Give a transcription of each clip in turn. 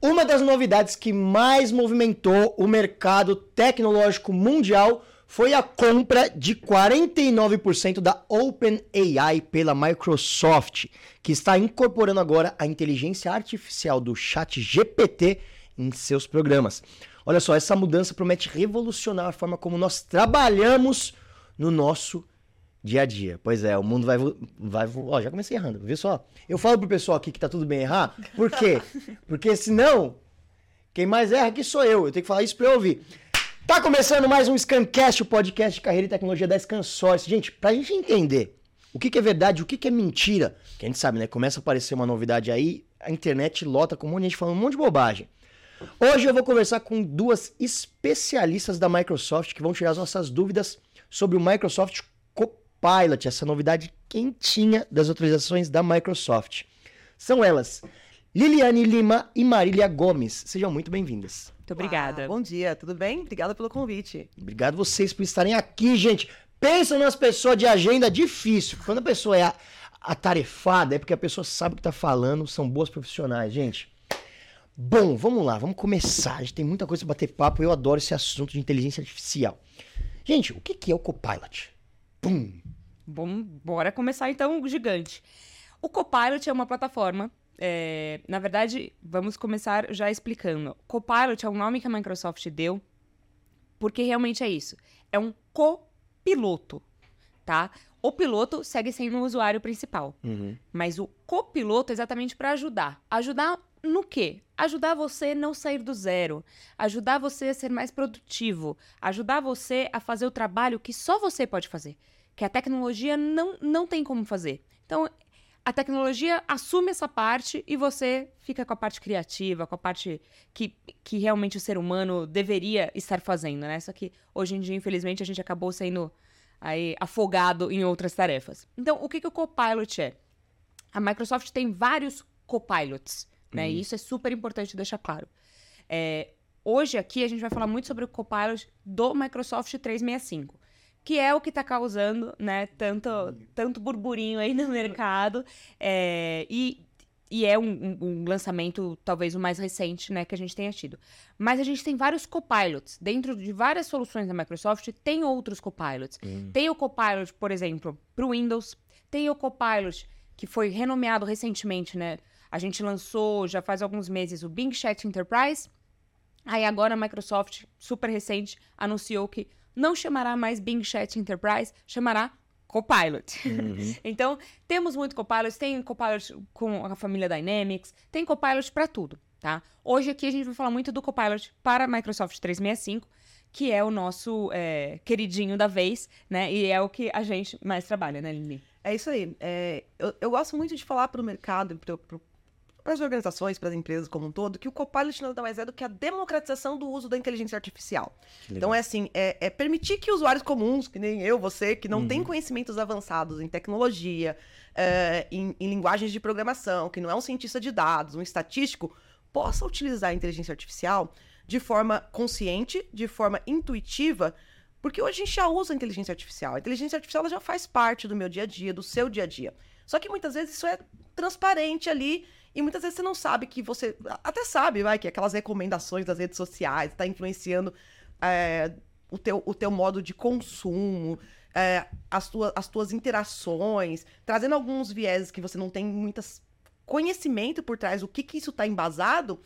Uma das novidades que mais movimentou o mercado tecnológico mundial foi a compra de 49% da OpenAI pela Microsoft, que está incorporando agora a inteligência artificial do Chat GPT em seus programas. Olha só, essa mudança promete revolucionar a forma como nós trabalhamos no nosso dia a dia. Pois é, o mundo vai. vai ó, já comecei errando, viu só? Eu falo pro pessoal aqui que tá tudo bem errar, por quê? Porque senão, quem mais erra aqui sou eu. Eu tenho que falar isso pra eu ouvir. Tá começando mais um Scancast, o podcast de carreira e tecnologia da Scansource. Gente, pra gente entender o que, que é verdade, o que, que é mentira, que a gente sabe, né? Começa a aparecer uma novidade aí, a internet lota com um monte de gente falando um monte de bobagem. Hoje eu vou conversar com duas especialistas da Microsoft que vão tirar as nossas dúvidas sobre o Microsoft Copilot, essa novidade quentinha das atualizações da Microsoft. São elas, Liliane Lima e Marília Gomes. Sejam muito bem-vindas. Muito obrigada. bom dia, tudo bem? Obrigada pelo convite. Obrigado vocês por estarem aqui, gente. Pensam nas pessoas de agenda difícil. Quando a pessoa é atarefada, é porque a pessoa sabe o que está falando, são boas profissionais, gente. Bom, vamos lá, vamos começar. A gente tem muita coisa para bater papo. Eu adoro esse assunto de inteligência artificial. Gente, o que é o Copilot? Pum! Bom, bora começar então, gigante. O Copilot é uma plataforma. É, na verdade, vamos começar já explicando. Copilot é o nome que a Microsoft deu, porque realmente é isso. É um copiloto, tá? O piloto segue sendo o usuário principal, uhum. mas o copiloto é exatamente para ajudar. Ajudar no quê? Ajudar você a não sair do zero, ajudar você a ser mais produtivo, ajudar você a fazer o trabalho que só você pode fazer, que a tecnologia não, não tem como fazer. Então, a tecnologia assume essa parte e você fica com a parte criativa, com a parte que, que realmente o ser humano deveria estar fazendo, né? Só que hoje em dia, infelizmente, a gente acabou sendo aí afogado em outras tarefas. Então, o que, que o Copilot é? A Microsoft tem vários copilots. Né? Uhum. E isso é super importante deixar claro. É, hoje aqui a gente vai falar muito sobre o Copilot do Microsoft 365, que é o que está causando né, tanto, tanto burburinho aí no mercado. É, e, e é um, um, lançamento, talvez o mais recente, né, que a gente tenha tido. Mas a gente tem vários copilots. Dentro de várias soluções da Microsoft, tem outros copilots. Uhum. Tem o copilot, por exemplo, para o Windows. Tem o copilot, que foi renomeado recentemente, né? A gente lançou já faz alguns meses o Bing Chat Enterprise. Aí agora a Microsoft, super recente, anunciou que não chamará mais Bing Chat Enterprise, chamará Copilot. Uhum. então, temos muito Copilot, tem Copilot com a família Dynamics, tem Copilot para tudo, tá? Hoje aqui a gente vai falar muito do Copilot para Microsoft 365, que é o nosso é, queridinho da vez, né? E é o que a gente mais trabalha, né, Lili? É isso aí. É, eu, eu, gosto muito de falar para o mercado, para as organizações, para as empresas como um todo, que o Copilot nada mais é do que a democratização do uso da inteligência artificial. Então, é assim, é, é, permitir que usuários comuns, que nem eu, você, que não uhum. tem conhecimentos avançados em tecnologia, é, em, em linguagens de programação, que não é um cientista de dados, um estatístico, possa utilizar a inteligência artificial de forma consciente, de forma intuitiva, porque hoje a gente já usa a inteligência artificial. A inteligência artificial já faz parte do meu dia a dia, do seu dia a dia. Só que muitas vezes isso é transparente ali e muitas vezes você não sabe que você. Até sabe, vai, que aquelas recomendações das redes sociais está influenciando é, o, teu, o teu modo de consumo, é, as, tua, as tuas interações, trazendo alguns vieses que você não tem muitas conhecimento por trás, o que, que isso está embasado,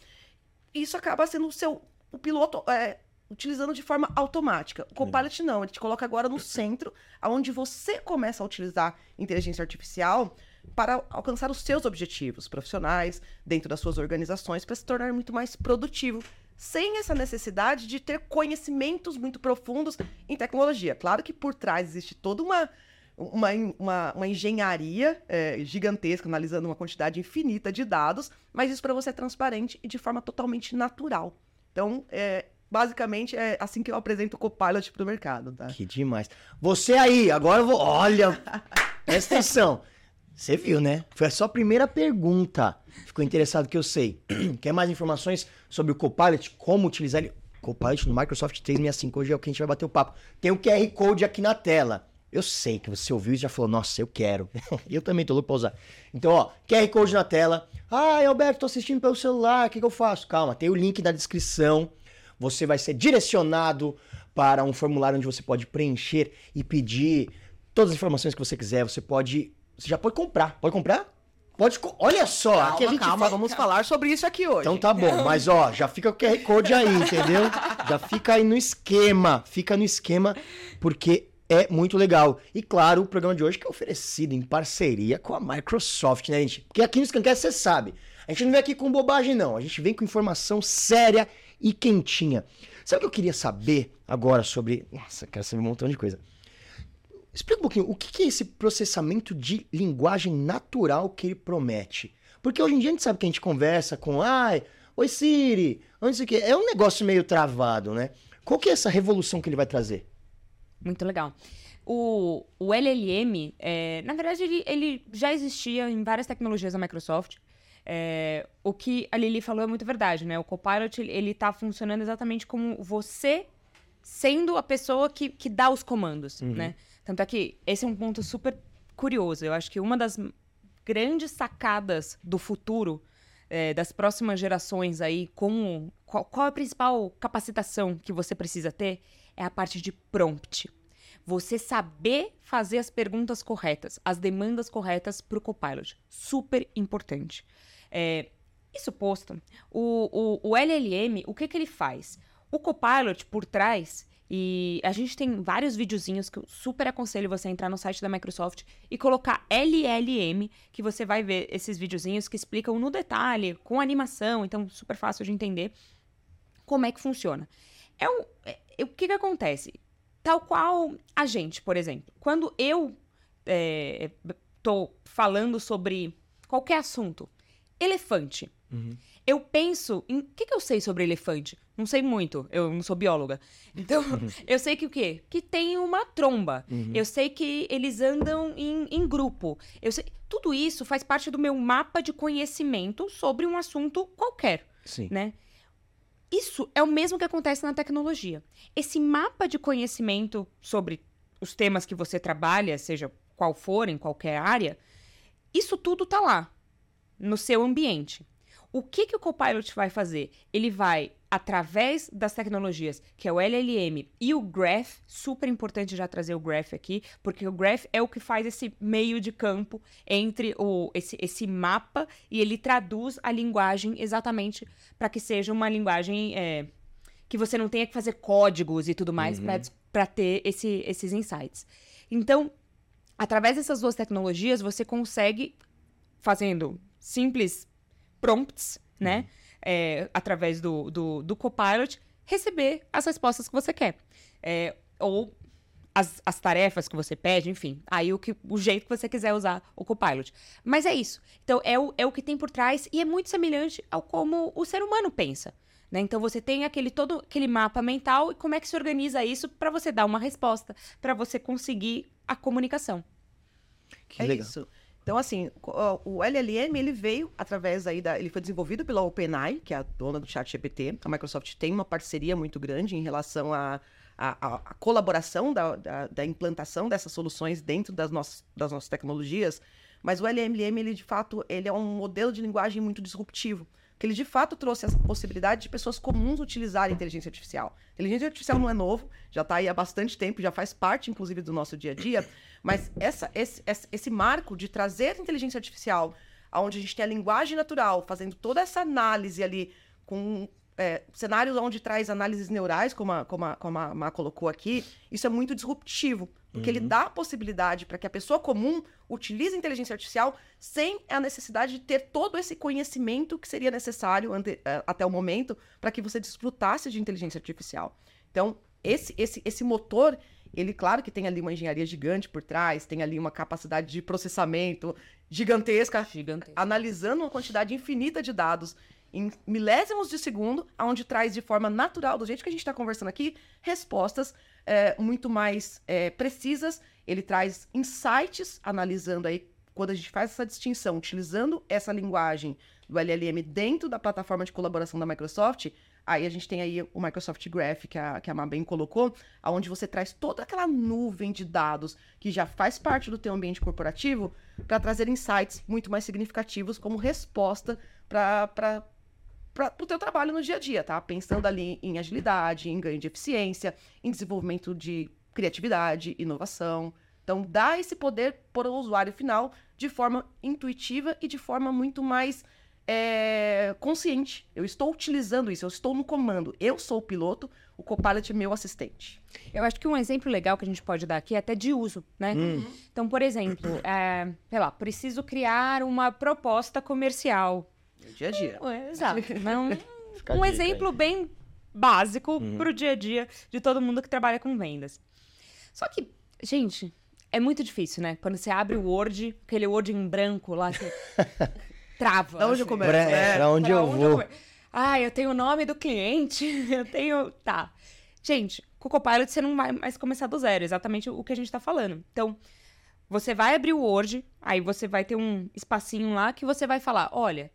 isso acaba sendo o seu. O piloto. É, utilizando de forma automática. O Copilot não, ele te coloca agora no centro, onde você começa a utilizar inteligência artificial para alcançar os seus objetivos profissionais dentro das suas organizações para se tornar muito mais produtivo, sem essa necessidade de ter conhecimentos muito profundos em tecnologia. Claro que por trás existe toda uma uma, uma, uma engenharia é, gigantesca, analisando uma quantidade infinita de dados, mas isso para você é transparente e de forma totalmente natural. Então, é, basicamente é assim que eu apresento o Copilot para o mercado, tá? Que demais. Você aí, agora eu vou. Olha, presta atenção. Você viu, né? Foi a sua primeira pergunta. Ficou interessado que eu sei. Quer mais informações sobre o Copilot? Como utilizar ele? Copilot no Microsoft 365. Hoje é o que a gente vai bater o papo. Tem o QR Code aqui na tela. Eu sei que você ouviu e já falou, nossa, eu quero. eu também tô louco pra usar. Então, ó, QR Code na tela. Ah, Alberto, tô assistindo pelo celular, o que, que eu faço? Calma, tem o link na descrição. Você vai ser direcionado para um formulário onde você pode preencher e pedir todas as informações que você quiser. Você pode. Você já pode comprar. Pode comprar? Pode. Olha só, calma, aqui a gente calma, fa... vamos falar sobre isso aqui hoje. Então tá bom, mas ó, já fica o QR Code aí, entendeu? Já fica aí no esquema. Fica no esquema, porque é muito legal. E claro, o programa de hoje que é oferecido em parceria com a Microsoft, né, gente? Porque aqui no Scancast você sabe, a gente não vem aqui com bobagem, não. A gente vem com informação séria e quentinha. Sabe o que eu queria saber agora sobre. Nossa, quero saber um montão de coisa. Explica um pouquinho, o que é esse processamento de linguagem natural que ele promete? Porque hoje em dia a gente sabe que a gente conversa com, ai, oi Siri, onde isso aqui? É um negócio meio travado, né? Qual que é essa revolução que ele vai trazer? Muito legal. O, o LLM, é, na verdade, ele, ele já existia em várias tecnologias da Microsoft. É, o que a Lili falou é muito verdade, né? O Copilot, ele está funcionando exatamente como você sendo a pessoa que, que dá os comandos, uhum. né? Tanto é que esse é um ponto super curioso. Eu acho que uma das grandes sacadas do futuro, é, das próximas gerações aí, com qual, qual é a principal capacitação que você precisa ter, é a parte de prompt. Você saber fazer as perguntas corretas, as demandas corretas para o Copilot. Super importante. É, isso posto, o, o, o LLM, o que, que ele faz? O Copilot, por trás, e a gente tem vários videozinhos que eu super aconselho você entrar no site da Microsoft e colocar LLM, que você vai ver esses videozinhos que explicam no detalhe, com animação, então super fácil de entender como é que funciona. É um, é, o que, que acontece? Tal qual a gente, por exemplo. Quando eu estou é, falando sobre qualquer assunto, elefante. Uhum. Eu penso em. O que, que eu sei sobre elefante? Não sei muito, eu não sou bióloga. Então, eu sei que o quê? Que tem uma tromba. Uhum. Eu sei que eles andam em, em grupo. Eu sei. Tudo isso faz parte do meu mapa de conhecimento sobre um assunto qualquer. Sim. Né? Isso é o mesmo que acontece na tecnologia. Esse mapa de conhecimento sobre os temas que você trabalha, seja qual for, em qualquer área, isso tudo tá lá, no seu ambiente. O que, que o Copilot vai fazer? Ele vai, através das tecnologias, que é o LLM e o Graph, super importante já trazer o Graph aqui, porque o Graph é o que faz esse meio de campo entre o, esse, esse mapa e ele traduz a linguagem exatamente para que seja uma linguagem é, que você não tenha que fazer códigos e tudo mais uhum. para ter esse, esses insights. Então, através dessas duas tecnologias, você consegue, fazendo simples prompts, né? Uhum. É, através do, do, do Copilot, receber as respostas que você quer. É, ou as, as tarefas que você pede, enfim. Aí o, que, o jeito que você quiser usar o Copilot. Mas é isso. Então, é o, é o que tem por trás e é muito semelhante ao como o ser humano pensa. Né? Então você tem aquele todo aquele mapa mental e como é que se organiza isso para você dar uma resposta, para você conseguir a comunicação. Que é legal. isso. Então, assim, o LLM, ele veio através aí da... Ele foi desenvolvido pela OpenAI, que é a dona do ChatGPT. A Microsoft tem uma parceria muito grande em relação à a, a, a, colaboração da, da, da, implantação dessas soluções dentro das nossas, das nossas tecnologias. Mas o LLM, ele, de fato, ele é um modelo de linguagem muito disruptivo que ele de fato trouxe a possibilidade de pessoas comuns utilizarem inteligência artificial. Inteligência artificial não é novo, já está aí há bastante tempo, já faz parte, inclusive, do nosso dia a dia, mas essa, esse, esse marco de trazer inteligência artificial, onde a gente tem a linguagem natural, fazendo toda essa análise ali com é, cenários onde traz análises neurais, como a, como a, como a Má colocou aqui, isso é muito disruptivo. Porque uhum. ele dá a possibilidade para que a pessoa comum utilize a inteligência artificial sem a necessidade de ter todo esse conhecimento que seria necessário ante, uh, até o momento para que você desfrutasse de inteligência artificial. Então, esse, esse, esse motor, ele, claro que tem ali uma engenharia gigante por trás, tem ali uma capacidade de processamento gigantesca, gigantesca. analisando uma quantidade infinita de dados em milésimos de segundo, onde traz de forma natural, do jeito que a gente está conversando aqui, respostas é, muito mais é, precisas. Ele traz insights, analisando aí quando a gente faz essa distinção, utilizando essa linguagem do LLM dentro da plataforma de colaboração da Microsoft, aí a gente tem aí o Microsoft Graph, que a, que a Mabem colocou, onde você traz toda aquela nuvem de dados que já faz parte do teu ambiente corporativo para trazer insights muito mais significativos como resposta para o teu trabalho no dia a dia, tá? Pensando ali em agilidade, em ganho de eficiência, em desenvolvimento de criatividade, inovação. Então, dá esse poder para o usuário final de forma intuitiva e de forma muito mais é, consciente. Eu estou utilizando isso, eu estou no comando. Eu sou o piloto, o Copilot é meu assistente. Eu acho que um exemplo legal que a gente pode dar aqui é até de uso, né? Uhum. Então, por exemplo, é, sei lá, preciso criar uma proposta comercial. dia a dia. É, exato. Não, um exemplo aí. bem básico uhum. para o dia a dia de todo mundo que trabalha com vendas. Só que, gente, é muito difícil, né? Quando você abre o Word, aquele Word em branco lá, você trava. Da onde assim. eu começo? É, é, pra onde pra eu onde vou. Eu... Ah, eu tenho o nome do cliente, eu tenho... Tá. Gente, com o Copilot você não vai mais começar do zero, exatamente o que a gente tá falando. Então, você vai abrir o Word, aí você vai ter um espacinho lá que você vai falar, olha,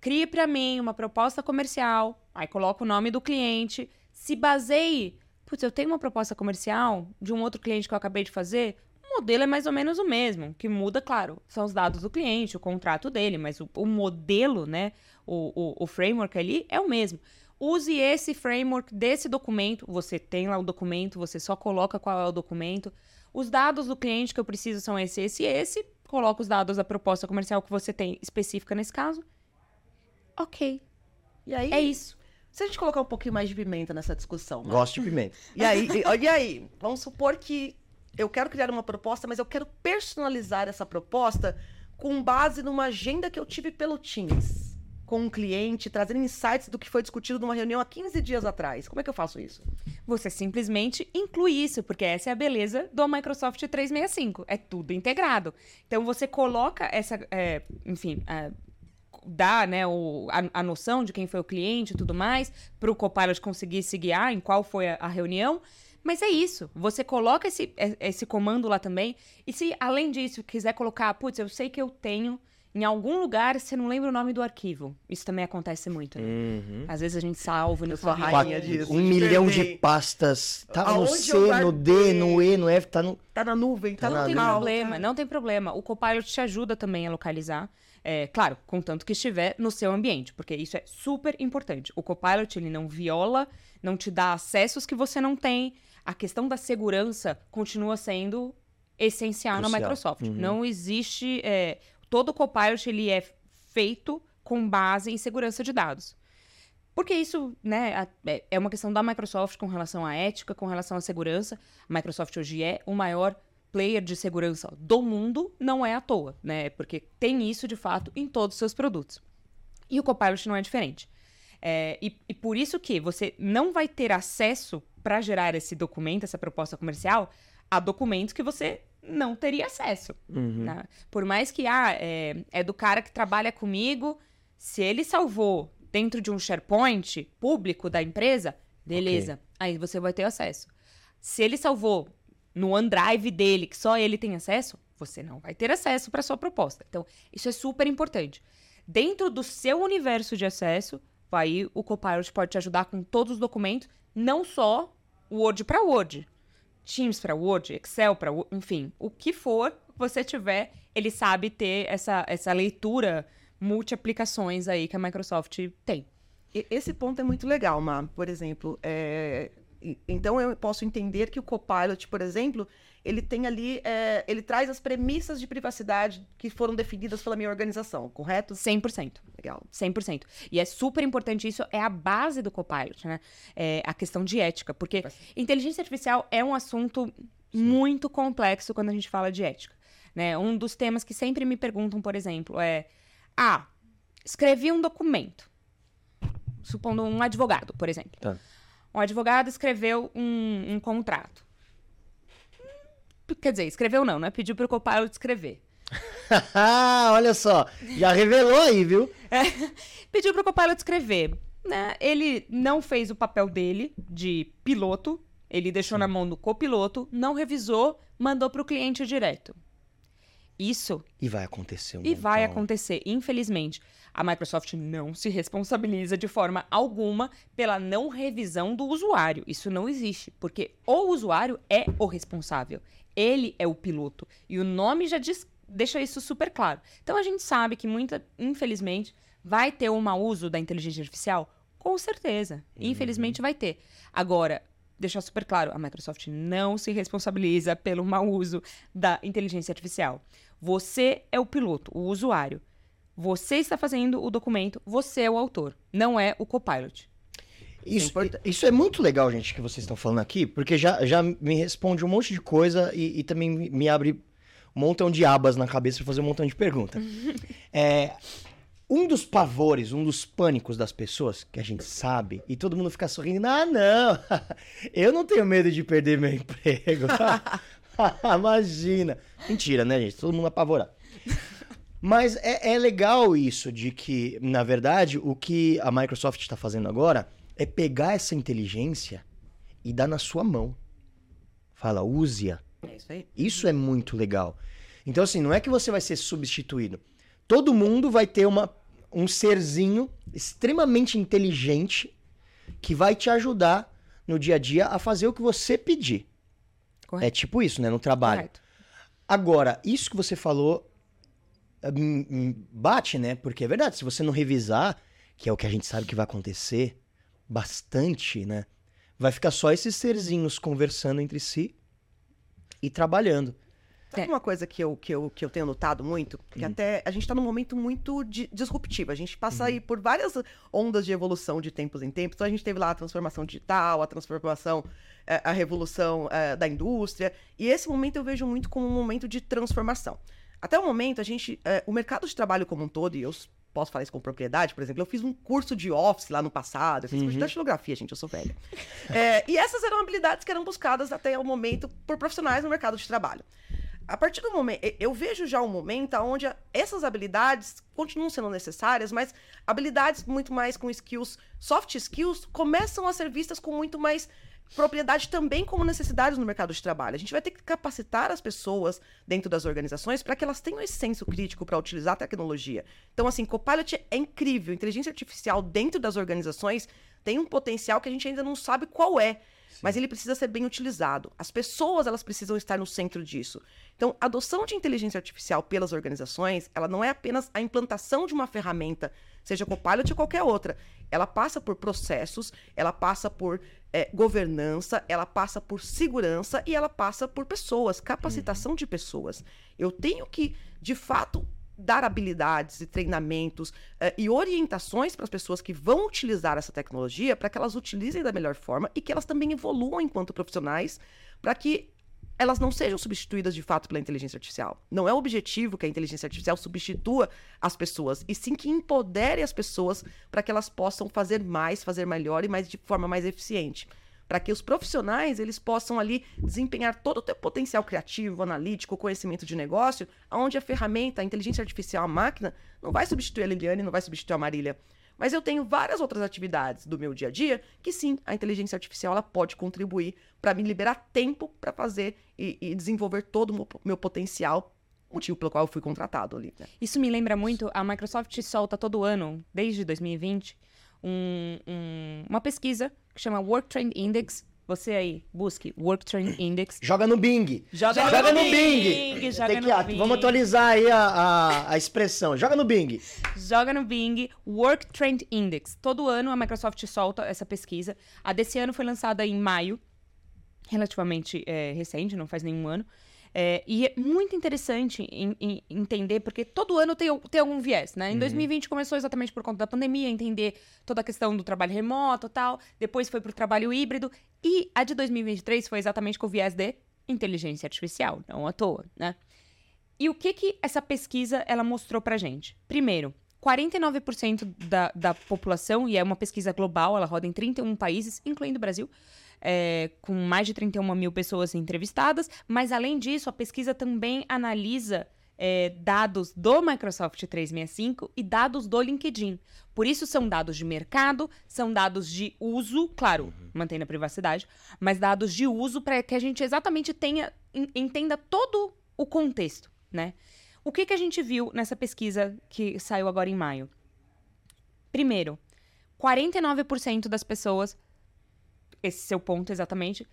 crie para mim uma proposta comercial, aí coloca o nome do cliente, se baseie Putz, eu tenho uma proposta comercial de um outro cliente que eu acabei de fazer, modelo é mais ou menos o mesmo. O que muda, claro, são os dados do cliente, o contrato dele, mas o, o modelo, né? O, o, o, framework ali é o mesmo. Use esse framework desse documento. Você tem lá o documento, você só coloca qual é o documento. Os dados do cliente que eu preciso são esse, esse e esse. Coloca os dados da proposta comercial que você tem específica nesse caso. Ok. E aí? É isso. Se a gente colocar um pouquinho mais de pimenta nessa discussão. Né? Gosto de pimenta. E aí, e, e aí, vamos supor que eu quero criar uma proposta, mas eu quero personalizar essa proposta com base numa agenda que eu tive pelo Teams, com um cliente, trazendo insights do que foi discutido numa reunião há 15 dias atrás. Como é que eu faço isso? Você simplesmente inclui isso, porque essa é a beleza do Microsoft 365. É tudo integrado. Então você coloca essa, é, enfim, é, dá né, o, a, a, noção de quem foi o cliente e tudo mais, para o Copilot conseguir se guiar em qual foi a, a reunião. Mas é isso. Você coloca esse, é, esse comando lá também. E se, além disso, quiser colocar, putz, eu sei que eu tenho em algum lugar você não lembra o nome do arquivo. Isso também acontece muito. Né? Uhum. Às vezes a gente salva no rainha disso. Um milhão de pastas. Tá Aonde no C, no D, no E, no F, tá no. Tá na nuvem, tá, tá não tem problema, não tem problema. O Copilot te ajuda também a localizar. É, claro, contanto que estiver no seu ambiente, porque isso é super importante. O Copilot ele não viola, não te dá acessos que você não tem a questão da segurança continua sendo essencial na Microsoft. Uhum. Não existe. É, todo o Copilot ele é feito com base em segurança de dados. Porque isso né, é, é uma questão da Microsoft com relação à ética, com relação à segurança. A Microsoft hoje é o maior player de segurança do mundo, não é à toa, né? Porque tem isso de fato em todos os seus produtos. E o Copilot não é diferente. É, e, e por isso que você não vai ter acesso para gerar esse documento, essa proposta comercial, a documentos que você não teria acesso. Uhum. Né? Por mais que ah, é, é do cara que trabalha comigo, se ele salvou dentro de um SharePoint público da empresa, beleza, okay. aí você vai ter acesso. Se ele salvou no OneDrive dele, que só ele tem acesso, você não vai ter acesso para sua proposta. Então, isso é super importante. Dentro do seu universo de acesso, aí o Copilot pode te ajudar com todos os documentos, não só Word para Word, Teams para Word, Excel para, enfim, o que for você tiver, ele sabe ter essa, essa leitura multi-aplicações aí que a Microsoft tem. Esse ponto é muito legal, Má. Por exemplo, é... então eu posso entender que o Copilot, por exemplo, ele tem ali, é, ele traz as premissas de privacidade que foram definidas pela minha organização, correto? 100%. Legal. 100%. E é super importante isso, é a base do Copilot, né? É a questão de ética, porque inteligência artificial é um assunto Sim. muito complexo quando a gente fala de ética. Né? Um dos temas que sempre me perguntam, por exemplo, é: ah, escrevi um documento, supondo um advogado, por exemplo. Tá. Um advogado escreveu um, um contrato. Quer dizer, escreveu não, né? Pediu pro Copilot escrever. Olha só, já revelou aí, viu? É, pediu pro Copilot escrever. Né? Ele não fez o papel dele de piloto, ele deixou Sim. na mão do copiloto, não revisou, mandou pro cliente direto. isso E vai acontecer um e vai montão. acontecer, infelizmente. A Microsoft não se responsabiliza de forma alguma pela não revisão do usuário. Isso não existe, porque o usuário é o responsável. Ele é o piloto. E o nome já diz- deixa isso super claro. Então a gente sabe que muita, infelizmente, vai ter um mau uso da inteligência artificial? Com certeza. Infelizmente vai ter. Agora, deixar super claro, a Microsoft não se responsabiliza pelo mau uso da inteligência artificial. Você é o piloto, o usuário. Você está fazendo o documento, você é o autor, não é o copilot. Isso, É importante. isso é muito legal, gente, que vocês estão falando aqui, porque já, já me responde um monte de coisa e, e também me- abre um montão de abas na cabeça para fazer um montão de perguntas. é, um dos pavores, um dos pânicos das pessoas, que a gente sabe, e todo mundo fica sorrindo, ah, não, eu não tenho medo de perder meu emprego. Imagina. Mentira, né, gente? Todo mundo apavorado. Mas é, é legal isso de que, na verdade, o que a Microsoft está fazendo agora é pegar essa inteligência e dar na sua mão. Fala, use-a. É isso aí. Isso é muito legal. Então, assim, não é que você vai ser substituído. Todo mundo vai ter uma, um serzinho extremamente inteligente que vai te ajudar no dia a dia a fazer o que você pedir. Correto. É tipo isso, né? No trabalho. Correto. Agora, isso que você falou hum, hum, bate, né? Porque é verdade, se você não revisar, que é o que a gente sabe que vai acontecer bastante, né? Vai ficar só esses serzinhos conversando entre si e trabalhando. Sabe É. uma coisa que eu, que, eu, que eu tenho notado muito? Que até a gente tá num momento muito di- disruptivo. A gente Uhum. passa aí por várias ondas de evolução de tempos em tempos. Então a gente teve lá a transformação digital, a transformação, eh, a revolução eh, da indústria. E esse momento eu vejo muito como um momento de transformação. Até o momento, a gente. eh, o mercado de trabalho como um todo, e eu posso falar isso com propriedade, por exemplo, eu fiz um curso de Office lá no passado, eu fiz curso de datilografia, gente, eu sou velha. Eh, e essas eram habilidades que eram buscadas até o momento por profissionais no mercado de trabalho. A partir do momento, eu vejo já um momento onde essas habilidades continuam sendo necessárias, mas habilidades muito mais com skills, soft skills, começam a ser vistas com muito mais propriedade também como necessidades no mercado de trabalho. A gente vai ter que capacitar as pessoas dentro das organizações para que elas tenham esse senso crítico para utilizar a tecnologia. Então, assim, Copilot é incrível. Inteligência artificial dentro das organizações tem um potencial que a gente ainda não sabe qual é. Mas ele precisa ser bem utilizado. As pessoas, elas precisam estar no centro disso. Então, a adoção de inteligência artificial pelas organizações, ela não é apenas a implantação de uma ferramenta, seja Copilot ou qualquer outra. Ela passa por processos, ela passa por eh, governança, ela passa por segurança e ela passa por pessoas, capacitação de pessoas. Eu tenho que, de fato, dar habilidades e treinamentos eh, e orientações para as pessoas que vão utilizar essa tecnologia para que elas utilizem da melhor forma e que elas também evoluam enquanto profissionais para que elas não sejam substituídas de fato pela inteligência artificial. Não é o objetivo que a inteligência artificial substitua as pessoas, e sim que empodere as pessoas para que elas possam fazer mais, fazer melhor e mais de forma mais eficiente. Para que os profissionais eles possam ali desempenhar todo o seu potencial criativo, analítico, conhecimento de negócio, onde a ferramenta, a inteligência artificial, a máquina, não vai substituir a Liliane, não vai substituir a Marília. Mas eu tenho várias outras atividades do meu dia a dia que sim, a inteligência artificial ela pode contribuir para me liberar tempo para fazer e, e desenvolver todo o meu, potencial, motivo pelo qual eu fui contratado ali. né? Isso me lembra muito, a Microsoft solta todo ano, desde 2020, um- um- uma pesquisa que chama Work Trend Index. Você aí, busque Work Trend Index. Joga no Bing. Joga, Joga no Bing. joga Tem que- no ah, Bing. Vamos atualizar aí a, a, a expressão. Joga no Bing. Joga no Bing Work Trend Index. Todo ano a Microsoft solta essa pesquisa. A desse ano foi lançada em maio, relativamente é, recente, não faz nenhum ano. É, e é muito interessante em- em entender, porque todo ano tem, tem algum viés, né? Em 2020 começou exatamente por conta da pandemia, entender toda a questão do trabalho remoto e tal. Depois foi pro trabalho híbrido. E a de 2023 foi exatamente com o viés de inteligência artificial, não à toa, né? E o que que essa pesquisa ela mostrou pra gente? Primeiro, 49% da, da população, e é uma pesquisa global, ela roda em 31 países, incluindo o Brasil, é, com mais de 31 mil pessoas entrevistadas, mas além disso, a pesquisa também analisa é, dados do Microsoft 365 e dados do LinkedIn. Por isso, são dados de mercado, são dados de uso, claro, mantendo a privacidade, mas dados de uso para que a gente exatamente tenha, en- entenda todo o contexto, né? O que, que a gente viu nessa pesquisa que saiu agora em maio? Primeiro, 49% das pessoas, esse seu ponto exatamente,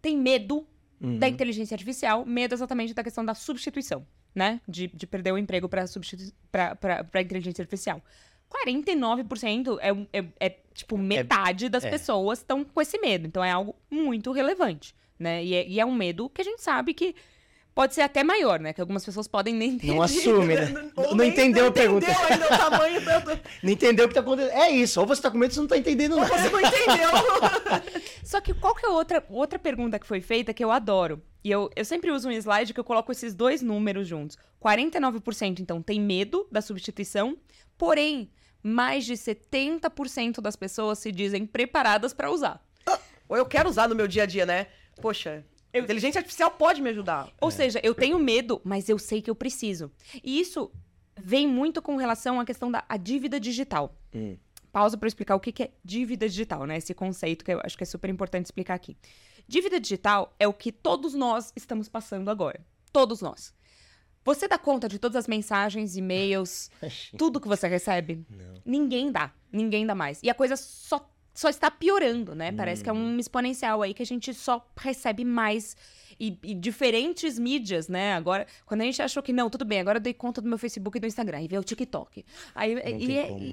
tem medo Uhum. da inteligência artificial, medo exatamente da questão da substituição, né? De, de perder o emprego para a inteligência artificial. 49% é, um- é, é, tipo metade das é. pessoas estão com esse medo. Então é algo muito relevante, né? E é, e é um medo que a gente sabe que pode ser até maior, né? Que algumas pessoas podem nem ter. Não assume, né? Ou Não, nem- entendeu a não pergunta. entendeu ainda o tamanho do... Não entendeu o que tá acontecendo. É isso. Ou você tá com medo, você não tá entendendo nada. Você não entendeu. Só que qual que é outra, outra pergunta que foi feita que eu adoro? E eu, eu sempre uso um slide que eu coloco esses dois números juntos. 49% então tem medo da substituição, porém, mais de 70% das pessoas se dizem preparadas para usar. Ou eu quero usar no meu dia a dia, né? Poxa, Eu- inteligência artificial pode me ajudar. Ou seja, eu tenho medo, mas eu sei que eu preciso. E isso vem muito com relação à questão da a dívida digital. Hum. Pausa para explicar o que que é dívida digital, né? Esse conceito que eu acho que é super importante explicar aqui. Dívida digital é o que todos nós estamos passando agora. Todos nós. Você dá conta de todas as mensagens, e-mails, tudo que você recebe? Não. Ninguém dá. Ninguém dá mais. E a coisa só, só está piorando, né? Parece que é um exponencial aí que a gente só recebe mais. E, e diferentes mídias, né? Agora, quando a gente achou que não, tudo bem, agora eu dei conta do meu Facebook e do Instagram, e veio o TikTok. Aí, e,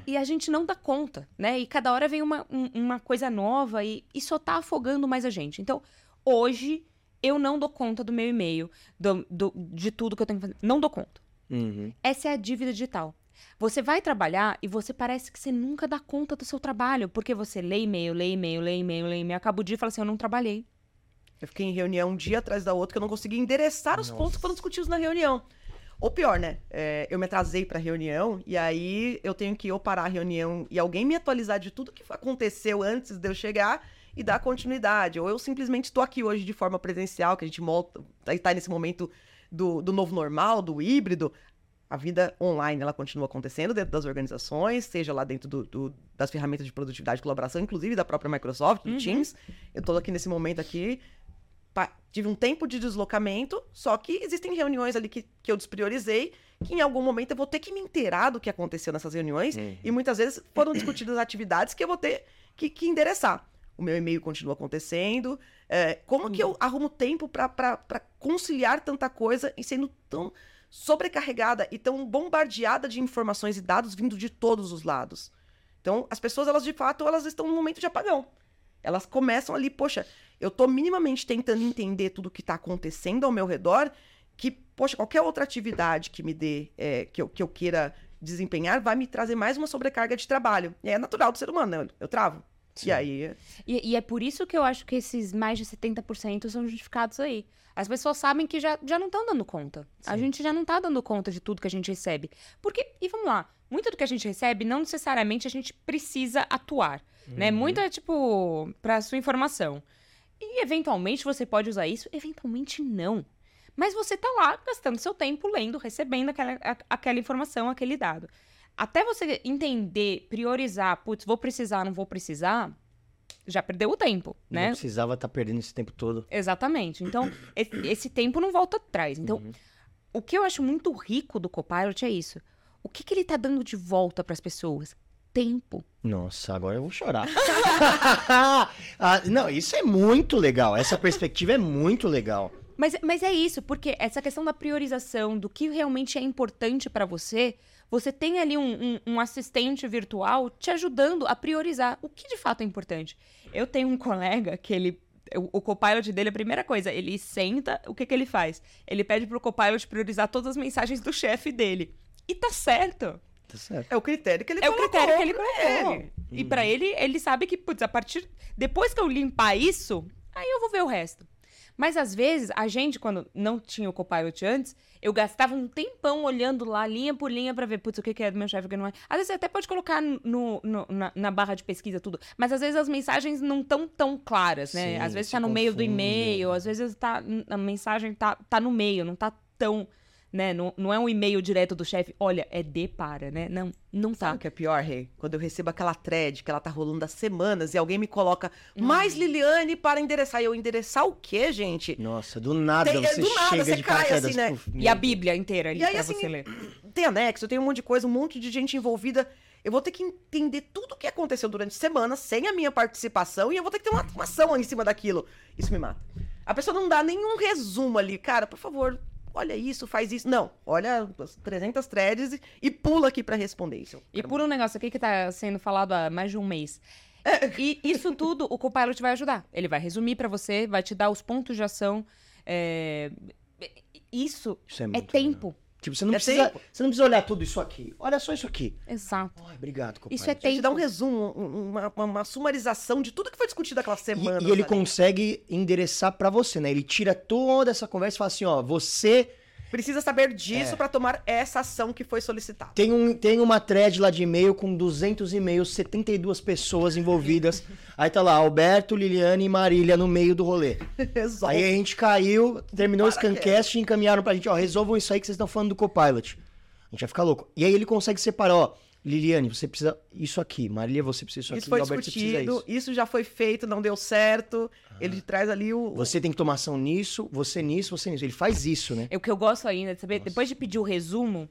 e a gente não dá conta, né? E cada hora vem uma, um- uma coisa nova e, e só tá afogando mais a gente. Então, hoje, eu não dou conta do meu e-mail, do- do- de tudo que eu tenho que fazer. Não dou conta. Uhum. Essa é a dívida digital. Você vai trabalhar e você parece que você nunca dá conta do seu trabalho, porque você lê e-mail, lê e-mail, lê e-mail, lê e-mail, acaba o dia e fala assim, eu não trabalhei. Eu fiquei em reunião um dia atrás da outra que eu não conseguia endereçar os pontos que foram discutidos na reunião. Ou pior, né? É, eu me atrasei pra reunião e aí eu tenho que ou parar a reunião e alguém me atualizar de tudo que aconteceu antes de eu chegar e dar continuidade. Ou eu simplesmente estou aqui hoje de forma presencial, que a gente volta, tá nesse momento do, do novo normal, do híbrido. A vida online ela continua acontecendo dentro das organizações, seja lá dentro do- do- das ferramentas de produtividade e colaboração, inclusive da própria Microsoft, do Uhum. Teams. Eu estou aqui nesse momento aqui tive um tempo de deslocamento, só que existem reuniões ali que, que eu despriorizei, que em algum momento eu vou ter que me inteirar do que aconteceu nessas reuniões, Uhum. e muitas vezes foram discutidas atividades que eu vou ter que, que endereçar. O meu e-mail continua acontecendo. é, como que eu arrumo tempo para conciliar tanta coisa e sendo tão sobrecarregada e tão bombardeada de informações e dados vindo de todos os lados? Então, as pessoas, elas de fato, elas estão num momento de apagão. Elas começam ali, poxa, eu tô minimamente tentando entender tudo que tá acontecendo ao meu redor, que, poxa, qualquer outra atividade que me dê, é, que, eu, que eu queira desempenhar, vai me trazer mais uma sobrecarga de trabalho. E é natural do ser humano, né? Eu travo. Sim. E aí, E, e é por isso que eu acho que esses mais de 70% são justificados aí. As pessoas sabem que já, já não estão dando conta. A Sim. gente já não tá dando conta de tudo que a gente recebe. Porque, e vamos lá, muito do que a gente recebe, não necessariamente a gente precisa atuar. Né? Muito é tipo, pra sua informação. E eventualmente você pode usar isso, eventualmente não. Mas você tá lá gastando seu tempo lendo, recebendo aquela, a- aquela informação, aquele dado. Até você entender, priorizar, putz, vou precisar, não vou precisar, já perdeu o tempo, Não né? precisava estar perdendo esse tempo todo. Exatamente. Então, esse, tempo não volta atrás. Então, Uhum. o que eu acho muito rico do Copilot é isso. O que, que ele tá dando de volta para as pessoas? Tempo. Nossa, agora eu vou chorar. Ah, não, isso é muito legal. Essa perspectiva é muito legal. Mas, mas é isso, porque essa questão da priorização, do que realmente é importante para você, você tem ali um, um- um assistente virtual te ajudando a priorizar o que de fato é importante. Eu tenho um colega que ele. O, o Copilot dele, a primeira coisa, ele senta, o que, que ele faz? Ele pede pro Copilot priorizar todas as mensagens do chefe dele. E tá certo. Tá certo. é o critério que ele É o colocou critério que ele colocou. ele. E pra ele, ele sabe que, putz, a partir. Depois que eu limpar isso, aí eu vou ver o resto. Mas às vezes, a gente, quando não tinha o Copilot antes, eu gastava um tempão olhando lá, linha por linha, pra ver, putz, o que que é do meu chefe, o que não é. Às vezes você até pode colocar no, no- na, na barra de pesquisa tudo, mas às vezes as mensagens não estão tão claras, né? Sim, às vezes tá no meio do confunde. e-mail, às vezes tá, a mensagem tá, tá no meio, não tá tão né? Não, não é um e-mail direto do chefe, olha, é de para, né? Não, não tá. Sabe o que é pior, Rei? Quando eu recebo aquela thread que ela tá rolando há semanas e alguém me coloca mais Liliane para endereçar. E eu endereçar o quê, gente? Nossa, do nada Tem- você do nada chega você de cai assim, né? puf, E a Bíblia inteira ali E aí, pra assim, você ler. Tem anexo, tem um monte de coisa, um monte de gente envolvida. Eu vou ter que entender tudo o que aconteceu durante semana sem a minha participação e eu vou ter que ter uma, uma ação em cima daquilo. Isso me mata. A pessoa não dá nenhum resumo ali. Cara, por favor, olha isso, faz isso. Não, olha as 300 threads e, e pula aqui pra responder isso. E por um negócio aqui que tá sendo falado há mais de um mês. E isso tudo o Copilot vai ajudar. Ele vai resumir pra você, vai te dar os pontos de ação. é, Isso Isso é é tempo. Tipo, você não, É precisa, tempo. você não precisa olhar tudo isso aqui. Olha só isso aqui. Exato. Ai, obrigado, Copilot. Isso é Te tempo. dá um resumo, um- uma, uma- uma sumarização de tudo que foi discutido aquela E, semana. e ele sabe? consegue endereçar pra você, né? Ele tira toda essa conversa e fala assim, ó, você Precisa saber disso É. pra tomar essa ação que foi solicitada. tem, um, tem uma thread lá de e-mail com 200 e-mails, 72 pessoas envolvidas. Aí tá lá, Alberto, Liliane e Marília no meio do rolê. Resolve. Aí a gente caiu, terminou o. Scancast e encaminharam pra gente, ó, resolvam isso aí que vocês estão falando do Copilot. A gente vai ficar louco. E aí ele consegue separar, ó, Liliane, você precisa isso aqui, Marília, você precisa isso, Isso aqui, foi Alberto, você precisa discutido, isso. isso. já foi feito, não deu certo. Ele traz ali o. Você tem que tomar ação nisso, você nisso, você nisso. Ele faz isso, né? É o que eu gosto ainda de saber, depois de pedir o resumo,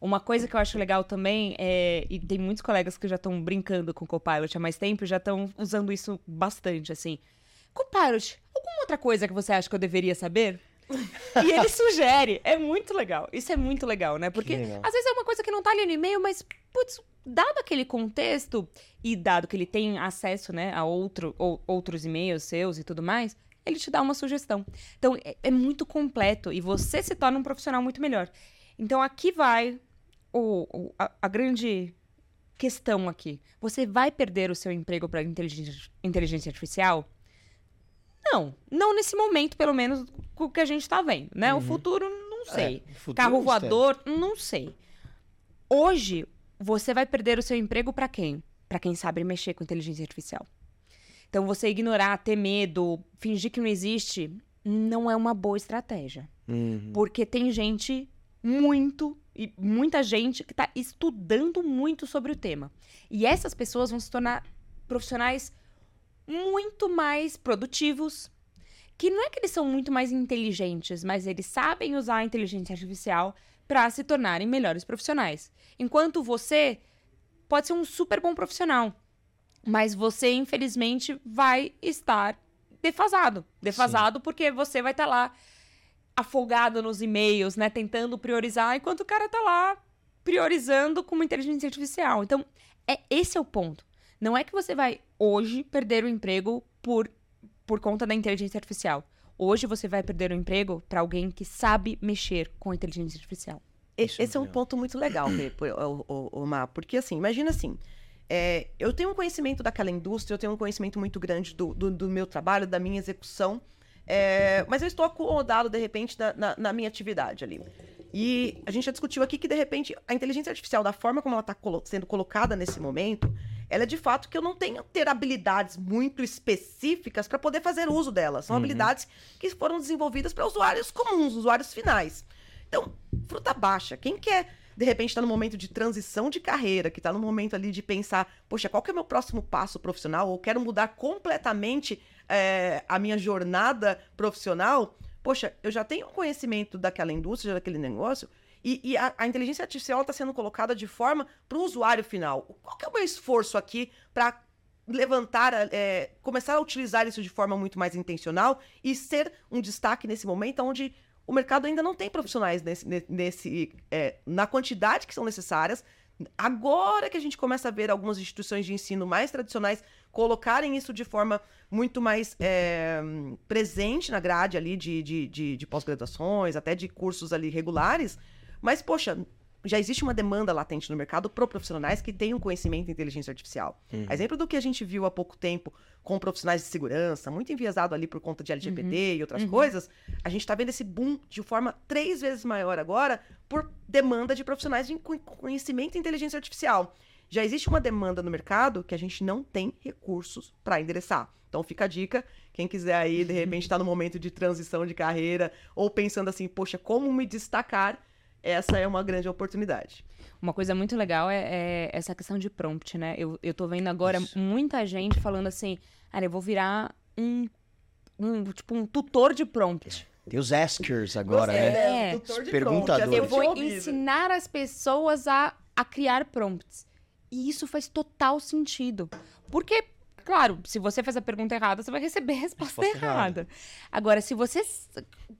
uma coisa que eu acho legal também é, e tem muitos colegas que já estão brincando com o Copilot há mais tempo, e já estão usando isso bastante, assim. Copilot, alguma outra coisa que você acha que eu deveria saber? e ele sugere. É muito legal. Isso é muito legal, né? Porque legal. às vezes é uma coisa que não tá ali no e-mail, mas, putz, dado aquele contexto e dado que ele tem acesso, né, a outro, ou, outros e-mails seus e tudo mais, ele te dá uma sugestão. Então, é, é muito completo e você se torna um profissional muito melhor. Então, aqui vai o, o- a, a grande questão aqui. Você vai perder o seu emprego para inteligência, inteligência artificial? Não. Não nesse momento, pelo menos, com o que a gente tá vendo, né? O futuro, não sei. É, futuro Carro é voador, não sei. Hoje, você vai perder o seu emprego para quem? Para quem sabe mexer com inteligência artificial. Então, você ignorar, ter medo, fingir que não existe, não é uma boa estratégia. Uhum. Porque tem gente muito, e muita gente que está estudando muito sobre o tema. E essas pessoas vão se tornar profissionais muito mais produtivos, que não é que eles são muito mais inteligentes, mas eles sabem usar a inteligência artificial para se tornarem melhores profissionais. Enquanto você pode ser um super bom profissional, mas você, infelizmente, vai estar defasado. Defasado porque você vai estar lá afogado nos e-mails, né? Tentando priorizar, enquanto o cara tá lá priorizando com uma inteligência artificial. Então, é esse é o ponto. Não é que você vai hoje perder o emprego por, por conta da inteligência artificial. Hoje você vai perder o emprego para alguém que sabe mexer com a inteligência artificial. E- Isso é Esse é um ponto muito legal, Fê, por- o, o, o Má, porque assim, imagina assim, é, eu tenho um conhecimento daquela indústria, eu tenho um conhecimento muito grande do, do, do meu trabalho, da minha execução, é, mas eu estou acomodado, de repente, na, na- na minha atividade ali. E a gente já discutiu aqui que, de repente, a inteligência artificial, da forma como ela está sendo colocada nesse momento, ela é de fato que eu não tenho ter habilidades muito específicas para poder fazer uso delas. São habilidades que foram desenvolvidas para usuários comuns, usuários finais. Então, fruta baixa. Quem quer, de repente, está no momento de transição de carreira, que está no momento ali de pensar, poxa, qual que é o meu próximo passo profissional? Ou quero mudar completamente é, a minha jornada profissional? Poxa, eu já tenho conhecimento daquela indústria, daquele negócio, e, e a, a inteligência artificial está sendo colocada de forma para o usuário final. Qual que é o meu esforço aqui para levantar, é, começar a utilizar isso de forma muito mais intencional e ser um destaque nesse momento onde o mercado ainda não tem profissionais nesse, ne- nesse, é, na quantidade que são necessárias. Agora que a gente começa a ver algumas instituições de ensino mais tradicionais colocarem isso de forma muito mais é, presente na grade ali de, de, de, de pós-graduações, até de cursos ali regulares. Mas, poxa, já existe uma demanda latente no mercado para profissionais que tenham conhecimento em inteligência artificial. A Exemplo do que a gente viu há pouco tempo com profissionais de segurança, muito enviesado ali por conta de LGBT e outras coisas, a gente está vendo esse boom de forma três vezes maior agora por demanda de profissionais de co- conhecimento em inteligência artificial. Já existe uma demanda no mercado que a gente não tem recursos para endereçar. Então fica a dica, quem quiser aí, de repente, está no momento de transição de carreira ou pensando assim, poxa, como me destacar? Essa é uma grande oportunidade. Uma coisa muito legal é, é essa questão de prompt, né? Eu, eu tô vendo agora Isso. muita gente falando assim, cara, eu vou virar um, um tipo um tutor de prompt. Tem os askers agora, Gostei, né? É. Tutor de Perguntadores. prompt, Eu vou ensinar as pessoas a, a criar prompts. E isso faz total sentido. Porque, claro, se você faz a pergunta errada, você vai receber a resposta, Resposta errada. errada. Agora, se você.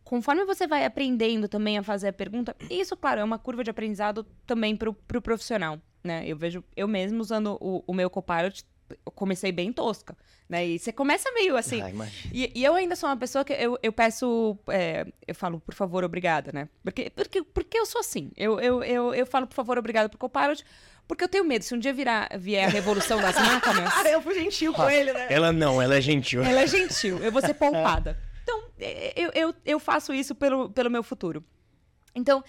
Conforme você vai aprendendo também a fazer a pergunta, isso, claro, é uma curva de aprendizado também pro, pro profissional. Né? Eu vejo eu mesmo usando o, o meu Copilot, eu comecei bem tosca. Né? E você começa meio assim. Ah. E, e eu ainda sou uma pessoa que eu, eu peço. é, eu falo, por favor, obrigada, né? Porque, porque, porque eu sou assim. Eu, eu, eu, eu falo, por favor, obrigada pro Copilot, porque eu tenho medo. Se um dia virar, vier a revolução das máquinas, Ah, eu fui gentil com ele, né? Ela não, ela é gentil. ela é gentil, eu vou ser poupada. Então, é, eu, eu, eu faço isso pelo, pelo meu futuro. Então.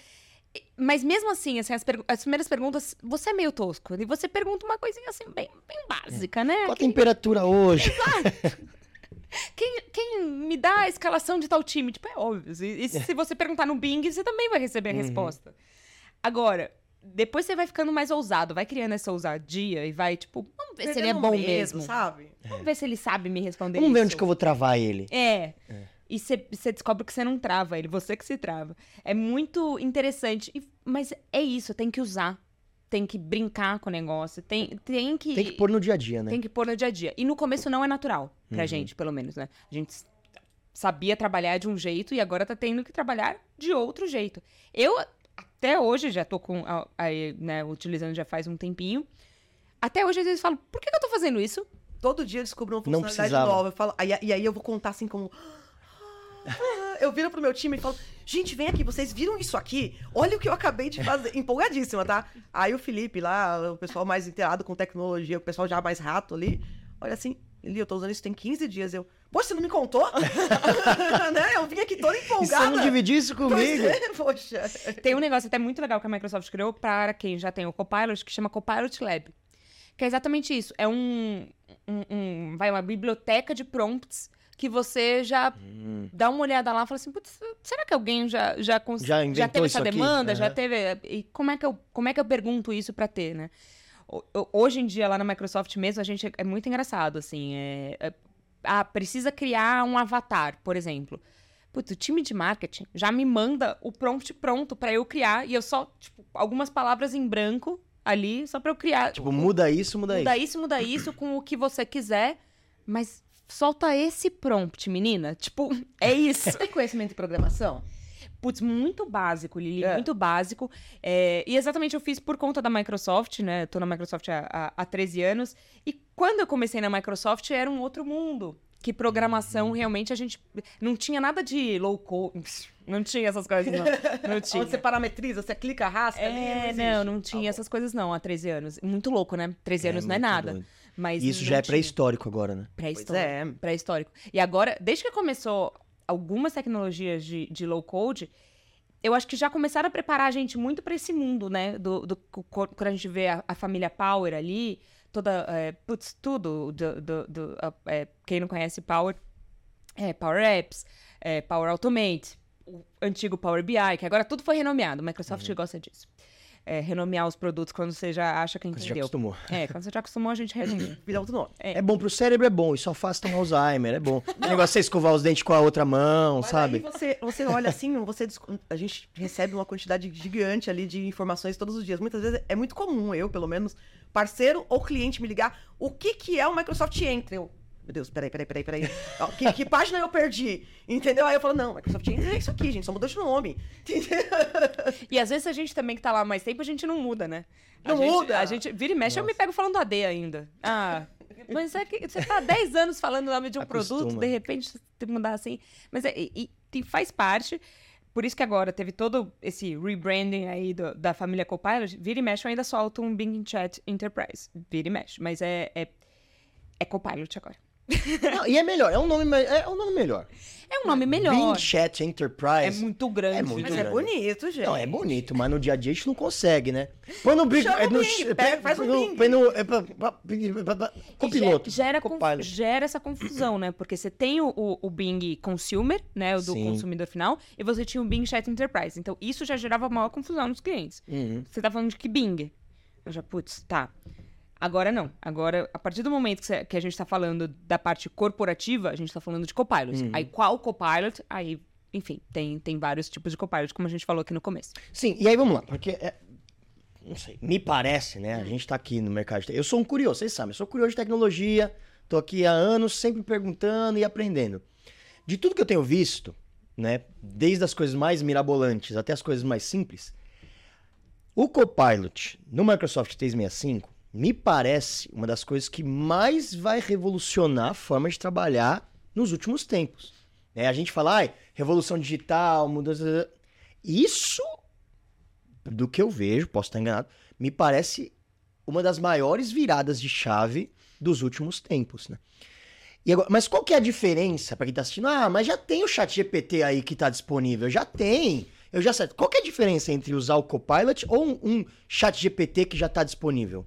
Mas mesmo assim, assim as, as primeiras perguntas, você é meio tosco. E você pergunta uma coisinha assim, bem, bem básica, né? Qual a temperatura hoje? Quem, quem me dá a escalação de tal time? Tipo, é óbvio. E, e se você perguntar no Bing, você também vai receber a resposta. Agora, depois você vai ficando mais ousado, vai criando essa ousadia e vai, tipo, vamos ver se ele é bom medo, mesmo. sabe? Vamos ver se ele sabe me responder Vamos ver isso. onde que eu vou travar ele. É. E você descobre que você não trava ele, você que se trava. É muito interessante. E- mas é isso, tem que usar. Tem que brincar com o negócio. Tem, tem que. Tem que pôr no dia a dia, né? Tem que pôr no dia a dia. E no começo não é natural pra Uhum. gente, pelo menos, né? A gente sabia trabalhar de um jeito e agora tá tendo que trabalhar de outro jeito. Eu, até hoje, já tô com, a- aí, né, utilizando já faz um tempinho. Até hoje, às vezes, falo, por que, que eu tô fazendo isso? Todo dia eu descubro uma funcionalidade nova. Eu falo, aí, e aí eu vou contar assim como. "Ah", Eu viro pro meu time e falo, gente, vem aqui, vocês viram isso aqui? Olha o que eu acabei de fazer. Empolgadíssima, tá? Aí o Felipe lá, o pessoal mais inteirado com tecnologia, o pessoal já mais rato ali, olha assim, Eli, eu tô usando isso tem 15 dias. Eu, poxa, você não me contou? né? Eu vim aqui toda E você empolgada. não dividir isso Pois comigo? é, poxa. Tem um negócio até muito legal que a Microsoft criou para quem já tem o Copilot, que chama Copilot Lab. Que é exatamente isso. É um, um- um- vai uma biblioteca de prompts que você já Hum. dá uma olhada lá e fala assim, "Putz, será que alguém já já, cons- Já inventou teve essa demanda, já Aham. teve e como é que eu como é que eu pergunto isso para ter, né? Hoje em dia lá na Microsoft mesmo a gente é muito engraçado assim, é, é- ah, precisa criar um avatar, por exemplo. Putz, o time de marketing já me manda o prompt pronto para eu criar e eu só, tipo, algumas palavras em branco ali só para eu criar. Tipo, muda isso, muda, muda isso. isso, muda isso com o que você quiser, mas solta esse prompt, menina. Tipo, é isso. Tem conhecimento de programação? Putz, muito básico, Lili, É. muito básico. É, e exatamente eu fiz por conta da Microsoft, né? Eu tô na Microsoft há, há, há 13 anos. E quando eu comecei na Microsoft, era um outro mundo. Que programação, Uhum. realmente, a gente... Não tinha nada de low code. Não tinha essas coisas, não. Não tinha. Onde você parametriza, você clica, arrasta ali, É, existe. não, não Tá tinha bom. essas coisas não há 13 anos. Muito louco, né? 13 anos não é nada. doido. Mas Isso não já é pré-histórico agora, né? Pré-histórico. é. Pré-histórico. E agora, desde que começou algumas tecnologias de, de low code, eu acho que já começaram a preparar a gente muito para esse mundo, né? Do, do- quando a gente vê a, a família Power ali, toda. É, putz, tudo. Do, do- do- é, quem não conhece Power, é Power Apps, é, Power Automate, o antigo Power BI, que agora tudo foi renomeado. Microsoft gosta disso. É, renomear os produtos quando você já acha que Você já entendeu. acostumou. É, quando você já acostumou, a gente renomea. Vira outro nome. É. É. bom pro cérebro, é bom. Isso afasta um Alzheimer, é bom. O negócio é você escovar os dentes com a outra mão, Mas sabe? aí você, você olha assim, você a gente recebe uma quantidade gigante ali de informações todos os dias. Muitas vezes é muito comum, eu, pelo menos, parceiro ou cliente me ligar, o que que é o Microsoft Entra? Eu, meu Deus, peraí, peraí, peraí, peraí. Ó, Que, que página eu perdi? Entendeu? Aí eu falo, não, Microsoft Entra é isso aqui, gente, só mudou de nome. Entendeu? E às vezes a gente também que tá lá há mais tempo, a gente não muda, né? A Não gente- muda? A gente vira e mexe, eu me pego falando AD ainda. Ah, mas é que você tá há 10 anos falando o nome de um Acostuma. produto, de repente você tem que mudar assim. Mas é, e, e faz parte. Por isso que agora teve todo esse rebranding aí do- da família Copilot. Vira e mexe, eu ainda solto um Bing Chat Enterprise. Vira e mexe. Mas é, é, é Copilot agora. Não, e é melhor, é um nome, me- é um nome melhor. É um nome melhor. Bing Chat É Enterprise. muito grande. É muito Mas grande. é bonito, gente. Não, é bonito, mas no dia a dia a gente não consegue, né? Põe no Bing. É o no, Bing, é, pega, faz um Bing. põe no. É, pra- pra- copiloto. Copilot. gera essa confusão, né? Porque você tem o, o, o Bing Consumer, né? O do Sim. consumidor final, e você tinha o Bing Chat Enterprise. Então, isso já gerava maior confusão nos clientes. Uhum. Você tá falando de que Bing? Eu já, putz, tá. Agora não. Agora, a partir do momento que, que a gente tá falando da parte corporativa, a gente tá falando de Copilot. Uhum. Aí, qual Copilot? Aí, enfim, tem, tem vários tipos de Copilot, como a gente falou aqui no começo. Sim, e aí vamos lá, porque. é- não sei, me parece, né? A gente tá aqui no mercado de Eu sou um curioso, vocês sabem, eu sou curioso de tecnologia, tô aqui há anos sempre perguntando e aprendendo. De tudo que eu tenho visto, né? Desde as coisas mais mirabolantes até as coisas mais simples, o Copilot no Microsoft 365 me parece uma das coisas que mais vai revolucionar a forma de trabalhar nos últimos tempos. né? a gente fala, ai, revolução digital, mudança. Isso, do que eu vejo, posso estar enganado, me parece uma das maiores viradas de chave dos últimos tempos, né? E agora, mas qual que é a diferença para quem tá assistindo? Ah, mas já tem o chat GPT aí que tá disponível, já tem. Eu já sei. Qual que é a diferença entre usar o Copilot ou um, um chat GPT que já tá disponível?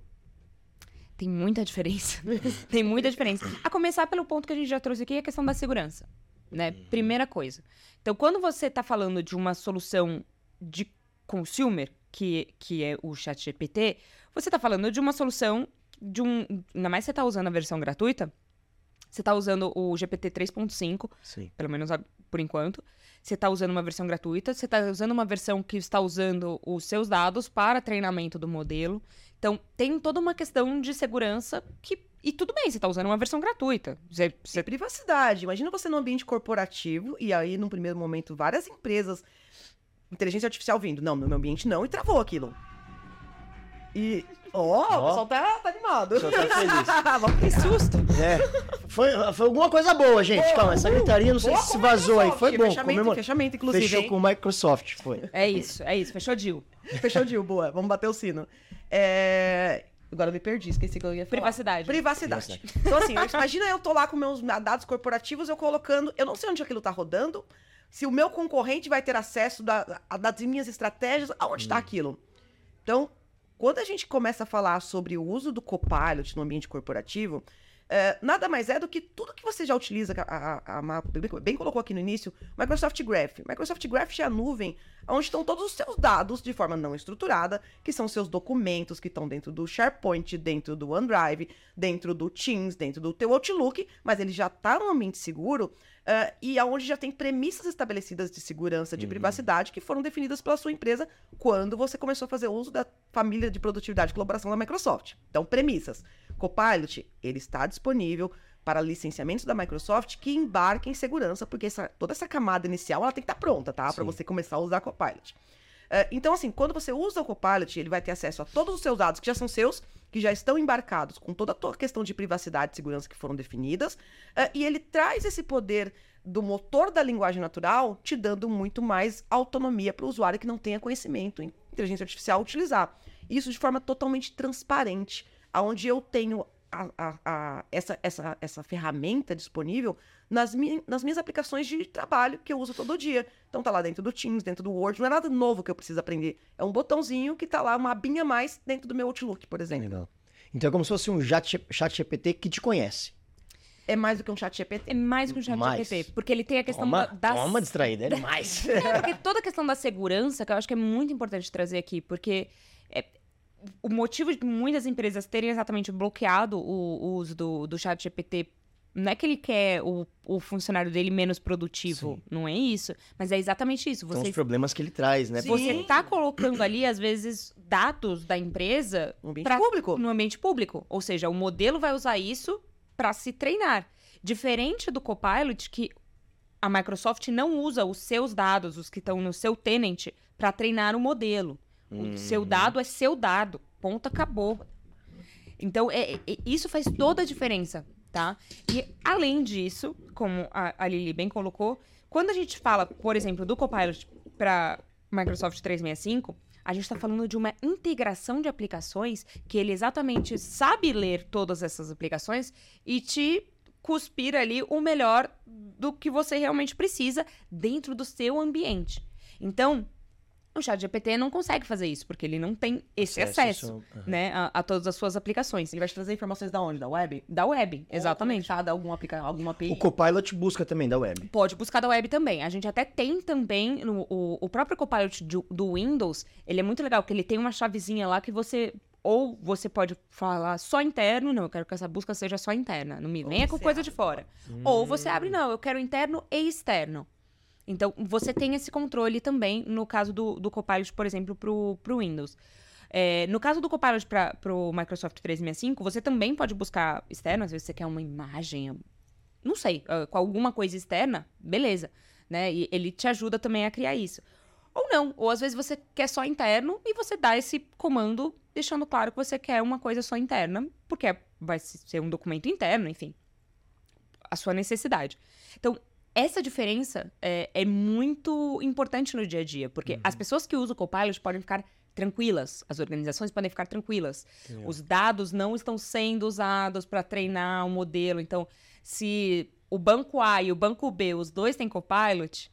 Tem muita diferença. Tem muita diferença. A começar pelo ponto que a gente já trouxe aqui, a questão da segurança. Né? Primeira coisa. Então, quando você está falando de uma solução de consumer, que, que é o chat GPT, você está falando de uma solução de um. Ainda mais se você está usando a versão gratuita, você está usando o GPT 3.5, Sim. pelo menos por enquanto. Você está usando uma versão gratuita, você está usando uma versão que está usando os seus dados para treinamento do modelo. Então, tem toda uma questão de segurança que. E tudo bem, você está usando uma versão gratuita. Você, Você privacidade. Imagina você num ambiente corporativo e aí, num primeiro momento, várias empresas, inteligência artificial vindo. Não, no meu ambiente não, e travou aquilo. E. Ó, Ó. o pessoal tá, tá animado. O pessoal tá feliz. Vamos que susto. É. Foi, foi alguma coisa boa, gente. Calma, essa gritaria não sei se vazou aí. Foi bom. Fechamento, fechamento, inclusive. Fechou hein? com o Microsoft, foi. É isso, é isso. Fechou deal. Fechou o deal, boa. Vamos bater o sino. É... Agora eu me perdi, esqueci o que eu ia falar. Privacidade. Privacidade. Então, assim, imagina eu tô lá com meus dados corporativos, eu colocando. Eu não sei onde aquilo tá rodando, se o meu concorrente vai ter acesso da, a- das minhas estratégias, aonde tá aquilo. Então, quando a gente começa a falar sobre o uso do Copilot no ambiente corporativo, é, nada mais é do que tudo que você já utiliza, a, a, a Ma- bem colocou aqui no início, Microsoft Graph. Microsoft Graph é a nuvem onde estão todos os seus dados de forma não estruturada, que são seus documentos que estão dentro do SharePoint, dentro do OneDrive, dentro do Teams, dentro do teu Outlook, mas ele já está num ambiente seguro eh, e aonde já tem premissas estabelecidas de segurança, de privacidade, que foram definidas pela sua empresa quando você começou a fazer uso da família de produtividade e colaboração da Microsoft. Então, premissas. Copilot, ele está disponível para licenciamentos da Microsoft que embarquem em segurança, porque essa- toda essa camada inicial ela tem que estar pronta, tá? Para você começar a usar Copilot. É, então, assim, quando você usa o Copilot, ele vai ter acesso a todos os seus dados que já são seus, que já estão embarcados com toda a tua questão de privacidade e segurança que foram definidas, é, e ele traz esse poder do motor da linguagem natural, te dando muito mais autonomia para o usuário que não tenha conhecimento em inteligência artificial utilizar. Isso de forma totalmente transparente, aonde eu tenho a- a- a- essa, essa, essa ferramenta disponível nas, mi- nas minhas aplicações de trabalho que eu uso todo dia. Então tá lá dentro do Teams, dentro do Word, não é nada novo que eu preciso aprender. É um botãozinho que tá lá, uma abinha a mais dentro do meu Outlook, por exemplo. Legal. Então é como se fosse um chat, chat GPT que te conhece. É mais do que um chat GPT. É mais que um chat Mais. GPT, porque ele tem a questão Toma, da... da- toma distraída, é mais. É, porque toda a questão da segurança, que eu acho que é muito importante trazer aqui, porque é, o motivo de muitas empresas terem exatamente bloqueado o, o uso do, do chat GPT não é que ele quer o, o funcionário dele menos produtivo, Sim. não é isso, mas é exatamente isso. São os Você, problemas que ele traz, né? Sim. você tá colocando ali, às vezes, dados da empresa No ambiente pra- público. no ambiente público. Ou seja, o modelo vai usar isso para se treinar. Diferente do Copilot, que a Microsoft não usa os seus dados, os que estão no seu tenant, para treinar o modelo. O seu dado é seu dado. Ponto, acabou. Então, é- é- isso faz toda a diferença, tá? E, além disso, como a, a Lili bem colocou, quando a gente fala, por exemplo, do Copilot para Microsoft 365, a gente está falando de uma integração de aplicações que ele exatamente sabe ler todas essas aplicações e te cuspir ali o melhor do que você realmente precisa dentro do seu ambiente. Então, o chat GPT não consegue fazer isso, porque ele não tem esse Acesso, acesso, aham. né, a, a todas as suas aplicações. Ele vai te trazer informações da onde? Da web? Da web, exatamente. Ou conectada a algum aplica alguma API? O Copilot busca também da web. Pode buscar da web também. A gente até tem também no, o, o próprio Copilot do, do Windows, ele é muito legal, porque ele tem uma chavezinha lá que você. Ou você pode falar só interno, não, eu quero que essa busca seja só interna, não me venha com coisa abre. de fora. Ou você abre, não, eu quero interno e externo. Então, você tem esse controle também no caso do, do Copilot, por exemplo, para o Windows. É, no caso do Copilot para o Microsoft 365, você também pode buscar externo, às vezes você quer uma imagem, não sei, ah, com alguma coisa externa, beleza. Né? E ele te ajuda também a criar isso. Ou não, ou às vezes você quer só interno e você dá esse comando deixando claro que você quer uma coisa só interna, porque vai ser um documento interno, enfim. A sua necessidade. Então, essa diferença é, é muito importante no dia a dia, porque as pessoas que usam o Copilot podem ficar tranquilas, as organizações podem ficar tranquilas. Os dados não estão sendo usados para treinar um modelo. Então, se o banco A e o banco B, os dois têm Copilot,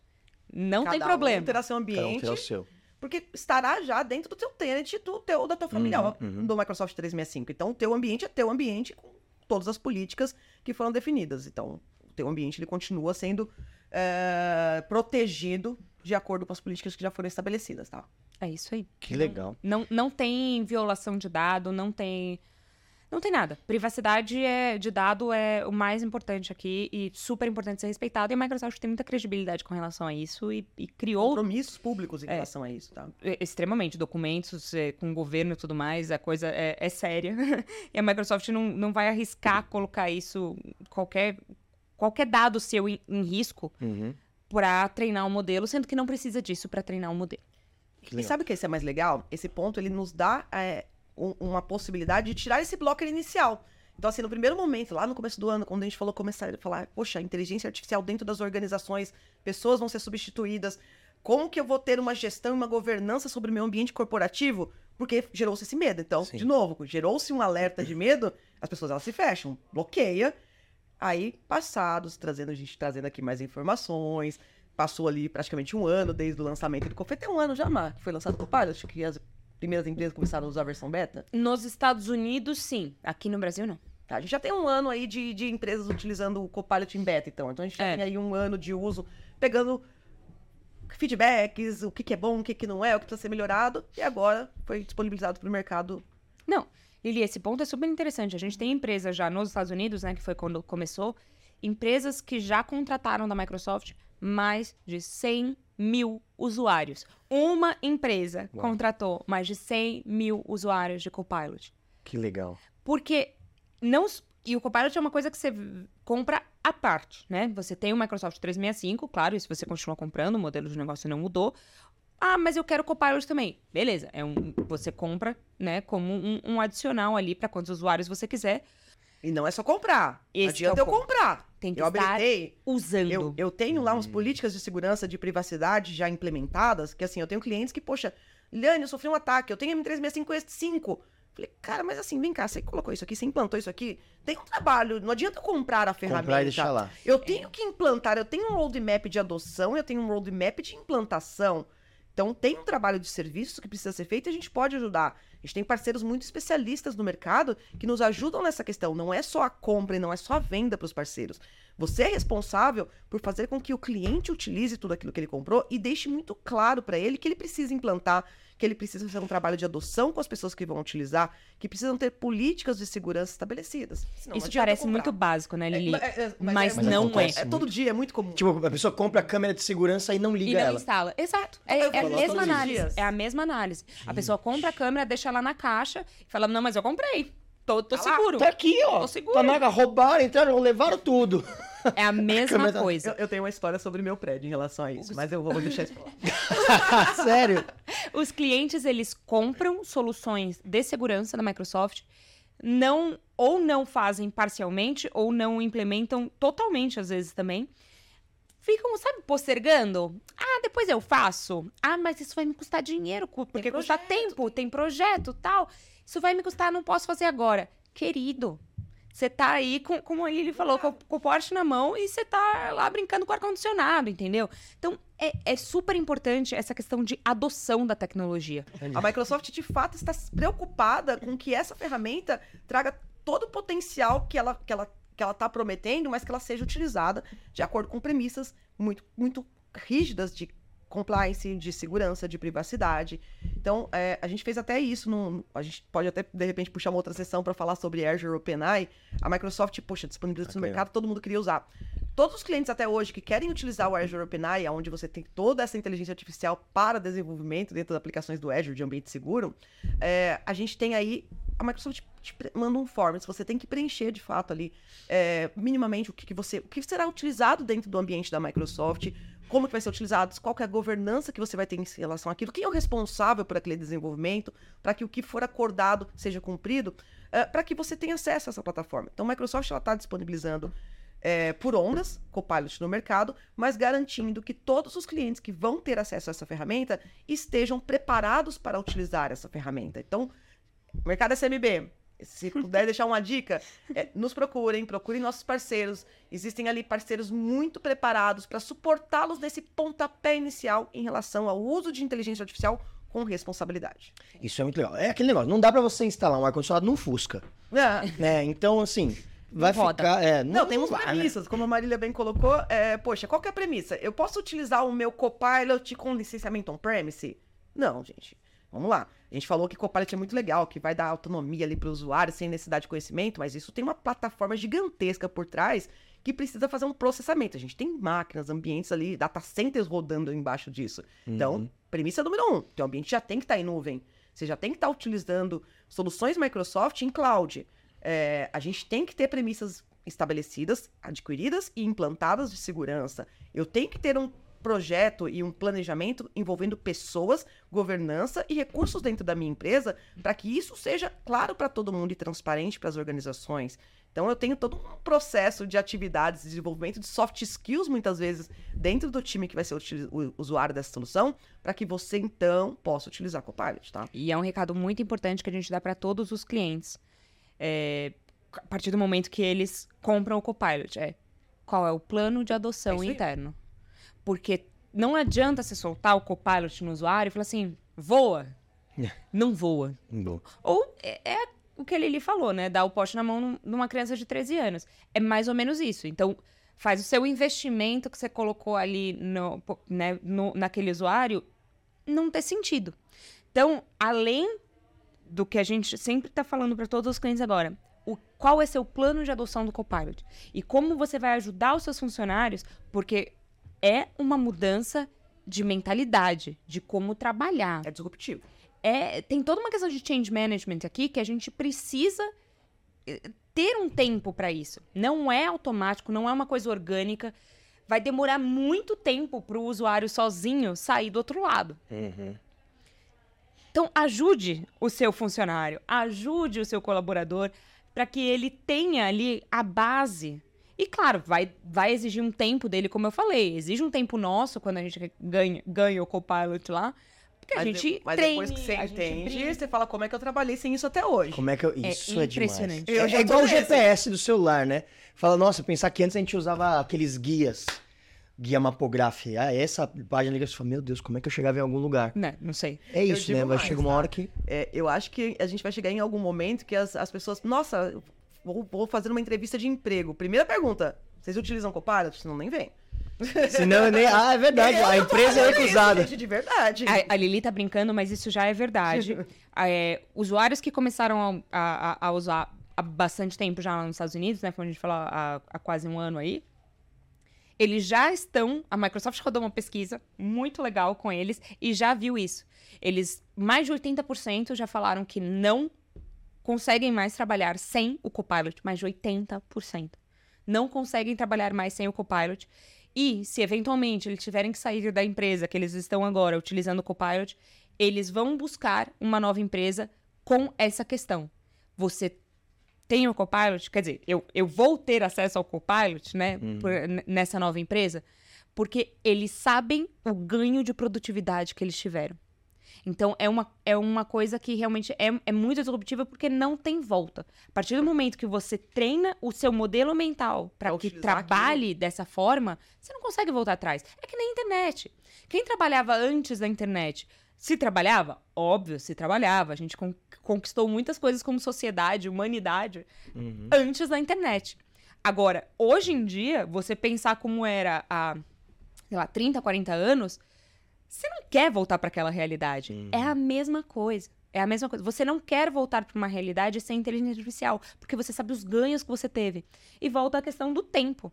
não tem Cada problema. Um terá seu Cada um ambiente, terá o seu. porque estará já dentro do teu tenant, do teu, da tua família, Uhum, uhum. do Microsoft 365. Então, o teu ambiente é teu ambiente com todas as políticas que foram definidas. Então, teu ambiente ele continua sendo eh, protegido de acordo com as políticas que já foram estabelecidas, tá? É isso aí. Que legal. Não, não tem violação de dado, não tem. Não tem nada. Privacidade é, de dado é o mais importante aqui e super importante ser respeitado. E a Microsoft tem muita credibilidade com relação a isso e, e criou Compromissos públicos em É. relação a isso, tá? é, extremamente documentos é, com o governo e tudo mais. A coisa é, é séria. e a Microsoft não, não vai arriscar colocar isso, qualquer, qualquer dado seu em, em risco, Uhum. para treinar um modelo, sendo que não precisa disso para treinar um modelo. E sabe o que esse é mais legal? Esse ponto, ele nos dá é, um- uma possibilidade de tirar esse bloco inicial. Então, assim, no primeiro momento, lá no começo do ano, quando a gente falou, começar a falar, poxa, inteligência artificial dentro das organizações, pessoas vão ser substituídas, como que eu vou ter uma gestão e uma governança sobre o meu ambiente corporativo? Porque gerou-se esse medo. Então, Sim. de novo, gerou-se um alerta de medo, as pessoas elas se fecham, bloqueia. Aí, passados, trazendo a gente trazendo aqui mais informações, passou ali praticamente um ano desde o lançamento do Confete, um ano já, Mar, que foi lançado por Pilot, que as primeiras empresas começaram a usar a versão beta. Nos Estados Unidos, sim. Aqui no Brasil, não. Tá, a gente já tem um ano aí de, de empresas utilizando o Copilot em beta, então. Então a gente já É. tem aí um ano de uso, pegando feedbacks, o que, que é bom, o que, que não é, o que precisa ser melhorado, e agora foi disponibilizado para o mercado. Não, Lili, esse ponto é super interessante. A gente tem empresas já nos Estados Unidos, né, que foi quando começou, empresas que já contrataram da Microsoft mais de 100 mil usuários. Uma empresa Uau. contratou mais de 100 mil usuários de Copilot. Que legal. Porque não. E o Copilot é uma coisa que você compra à parte, né? Você tem o Microsoft 365, claro, e se você continua comprando, o modelo de negócio não mudou. Ah, mas eu quero Copilot também. Beleza, é um, você compra, né, como um, um adicional ali para quantos usuários você quiser. E não é só comprar. Esse não que é o adianta eu comprar. Tem que Eu estar habilitei. usando. Eu, eu tenho lá umas políticas de segurança de privacidade já implementadas, que assim, eu tenho clientes que, poxa, Liane, eu sofri um ataque, eu tenho M365 Falei, cara, mas assim, vem cá, você colocou isso aqui, você implantou isso aqui, tem um trabalho, não adianta eu comprar a ferramenta. Comprar e deixar lá. Eu tenho que implantar, eu tenho um roadmap de adoção, eu tenho um roadmap de implantação. Então, tem um trabalho de serviço que precisa ser feito e a gente pode ajudar. A gente tem parceiros muito especialistas no mercado que nos ajudam nessa questão. Não é só a compra e não é só a venda para os parceiros. Você é responsável por fazer com que o cliente utilize tudo aquilo que ele comprou e deixe muito claro para ele que ele precisa implantar, que ele precisa fazer um trabalho de adoção com as pessoas que vão utilizar, que precisam ter políticas de segurança estabelecidas. Senão, não Isso parece comprar. muito básico, né, Lili? É, é, é, mas é, não é. É todo dia, é muito comum. Tipo, a pessoa compra a câmera de segurança e não liga E não ela. instala. Exato. É, é a mesma análise. É a mesma análise. A pessoa compra a câmera, deixa ela na caixa e fala: Não, mas eu comprei. Tô, tô Tá lá, seguro. Tá aqui, ó. Tô seguro. Tá na roubaram, entraram, levaram tudo. É a mesma tá- coisa. Eu, eu tenho uma história sobre meu prédio em relação a isso, mas eu vou deixar isso pra lá. Sério. Os clientes, eles compram soluções de segurança da Microsoft, não ou não fazem parcialmente ou não implementam totalmente às vezes também. Ficam, sabe, postergando. Ah, depois eu faço. Ah, mas isso vai me custar dinheiro, porque custa tempo, tem projeto, tal. Isso vai me custar, não posso fazer agora. Querido, Você tá aí, com, como ele falou, com, com o Porsche na mão e você tá lá brincando com o ar-condicionado, entendeu? Então, é, é super importante essa questão de adoção da tecnologia. A Microsoft, de fato, está preocupada com que essa ferramenta traga todo o potencial que ela, que ela, que ela está prometendo, mas que ela seja utilizada de acordo com premissas muito, muito rígidas de compliance, de segurança, de privacidade. Então, é, a gente fez até isso. No, a gente pode até, de repente, puxar uma outra sessão para falar sobre Azure OpenAI. A Microsoft, poxa, disponibilizou okay. no mercado, todo mundo queria usar. Todos os clientes até hoje que querem utilizar o Azure OpenAI, onde você tem toda essa inteligência artificial para desenvolvimento dentro das aplicações do Azure de ambiente seguro, é, a gente tem aí a Microsoft te manda um form, você tem que preencher de fato ali é, minimamente o que, que, você, o que será utilizado dentro do ambiente da Microsoft, como que vai ser utilizado, qual é a governança que você vai ter em relação àquilo, quem é o responsável por aquele desenvolvimento, para que o que for acordado seja cumprido, é, para que você tenha acesso a essa plataforma. Então, a Microsoft está disponibilizando é, por ondas, Copilot no mercado, mas garantindo que todos os clientes que vão ter acesso a essa ferramenta estejam preparados para utilizar essa ferramenta. Então, mercado SMB, se puder deixar uma dica, é, nos procurem, procurem nossos parceiros. Existem ali parceiros muito preparados para suportá-los nesse pontapé inicial em relação ao uso de inteligência artificial com responsabilidade. Isso é muito legal. É aquele negócio, não dá para você instalar um ar-condicionado num Fusca. É. Né? Então, assim, vai não ficar... É, não, não temos vai, né? premissas, né? como a Marília bem colocou. É, poxa, qual que é a premissa? Eu posso utilizar o meu Copilot com licenciamento on-premise? Não, gente. Vamos lá. A gente falou que Copilot é muito legal, que vai dar autonomia ali para o usuário sem necessidade de conhecimento, mas isso tem uma plataforma gigantesca por trás que precisa fazer um processamento. A gente tem máquinas, ambientes ali, data centers rodando embaixo disso. Então, uhum. Então, premissa número um: teu ambiente já tem que estar tá em nuvem. Você já tem que estar tá utilizando soluções Microsoft em cloud. É, a gente tem que ter premissas estabelecidas, adquiridas e implantadas de segurança. Eu tenho que ter um projeto e um planejamento envolvendo pessoas, governança e recursos dentro da minha empresa, para que isso seja claro para todo mundo e transparente para as organizações. Então eu tenho todo um processo de atividades, de desenvolvimento de soft skills muitas vezes dentro do time que vai ser o usuário dessa solução, para que você então possa utilizar Copilot, tá? E é um recado muito importante que a gente dá para todos os clientes. É, a partir do momento que eles compram o Copilot, é qual é o plano de adoção é interno? Porque não adianta você soltar o Copilot no usuário e falar assim, voa. É. Não voa. Não. Ou é, é, o que ele falou, né? Dar o poste na mão numa criança de 13 anos. É mais ou menos isso. Então, faz o seu investimento que você colocou ali no, né, no, naquele usuário não ter sentido. Então, além do que a gente sempre está falando para todos os clientes agora, o, qual é seu plano de adoção do Copilot? E como você vai ajudar os seus funcionários, porque é uma mudança de mentalidade, de como trabalhar. É disruptivo. É, tem toda uma questão de change management aqui que a gente precisa eh, ter um tempo para isso. Não é automático, não é uma coisa orgânica. Vai demorar muito tempo para o usuário sozinho sair do outro lado. Uhum. Então, ajude o seu funcionário, ajude o seu colaborador para que ele tenha ali a base e claro, vai, vai exigir um tempo dele, como eu falei. Exige um tempo nosso quando a gente ganha, ganha o Copilot lá. Porque mas a gente de, Mas treine, depois que você entende, você fala como é que eu trabalhei sem isso até hoje. Como é que eu... Isso é, é impressionante. Demais. É, é igual o GPS do celular, né? Fala, nossa, pensar que antes a gente usava aqueles guias guia mapográfico. Ah, essa página liga, você fala, meu Deus, como é que eu chegava em algum lugar? Não, não sei. É isso, né? Vai chegar uma hora que. É, eu acho que a gente vai chegar em algum momento que as, as pessoas. Nossa, vou, vou fazer uma entrevista de emprego. Primeira pergunta: vocês utilizam Copilot? Senão nem vem. Senão nem. Ah, é verdade. A empresa é recusada. de verdade. A, a, Lili tá brincando, mas isso já é verdade. é, usuários que começaram a, a, a, usar há bastante tempo já lá nos Estados Unidos, né? Como a gente falou há, há quase um ano aí. Eles já estão. A Microsoft rodou uma pesquisa muito legal com eles e já viu isso. Eles, mais de 80% já falaram que não conseguem mais trabalhar sem o Copilot, mais de 80%. Não conseguem trabalhar mais sem o Copilot. E se eventualmente eles tiverem que sair da empresa que eles estão agora utilizando o Copilot, eles vão buscar uma nova empresa com essa questão. Você tem o Copilot? Quer dizer, eu, eu vou ter acesso ao Copilot, né, uhum. por, nessa nova empresa, porque eles sabem o ganho de produtividade que eles tiveram. Então, é uma, é uma coisa que realmente é, é muito disruptiva porque não tem volta. A partir do momento que você treina o seu modelo mental para que trabalhe dessa forma, você não consegue voltar atrás. É que nem a internet. Quem trabalhava antes da internet, se trabalhava? Óbvio, se trabalhava. A gente con- conquistou muitas coisas como sociedade, humanidade, Uhum. antes da internet. Agora, hoje em dia, você pensar como era há, sei lá, 30, 40 anos, você não quer voltar para aquela realidade. Uhum. É a mesma coisa. É a mesma coisa. Você não quer voltar para uma realidade sem inteligência artificial, porque você sabe os ganhos que você teve. E volta à questão do tempo.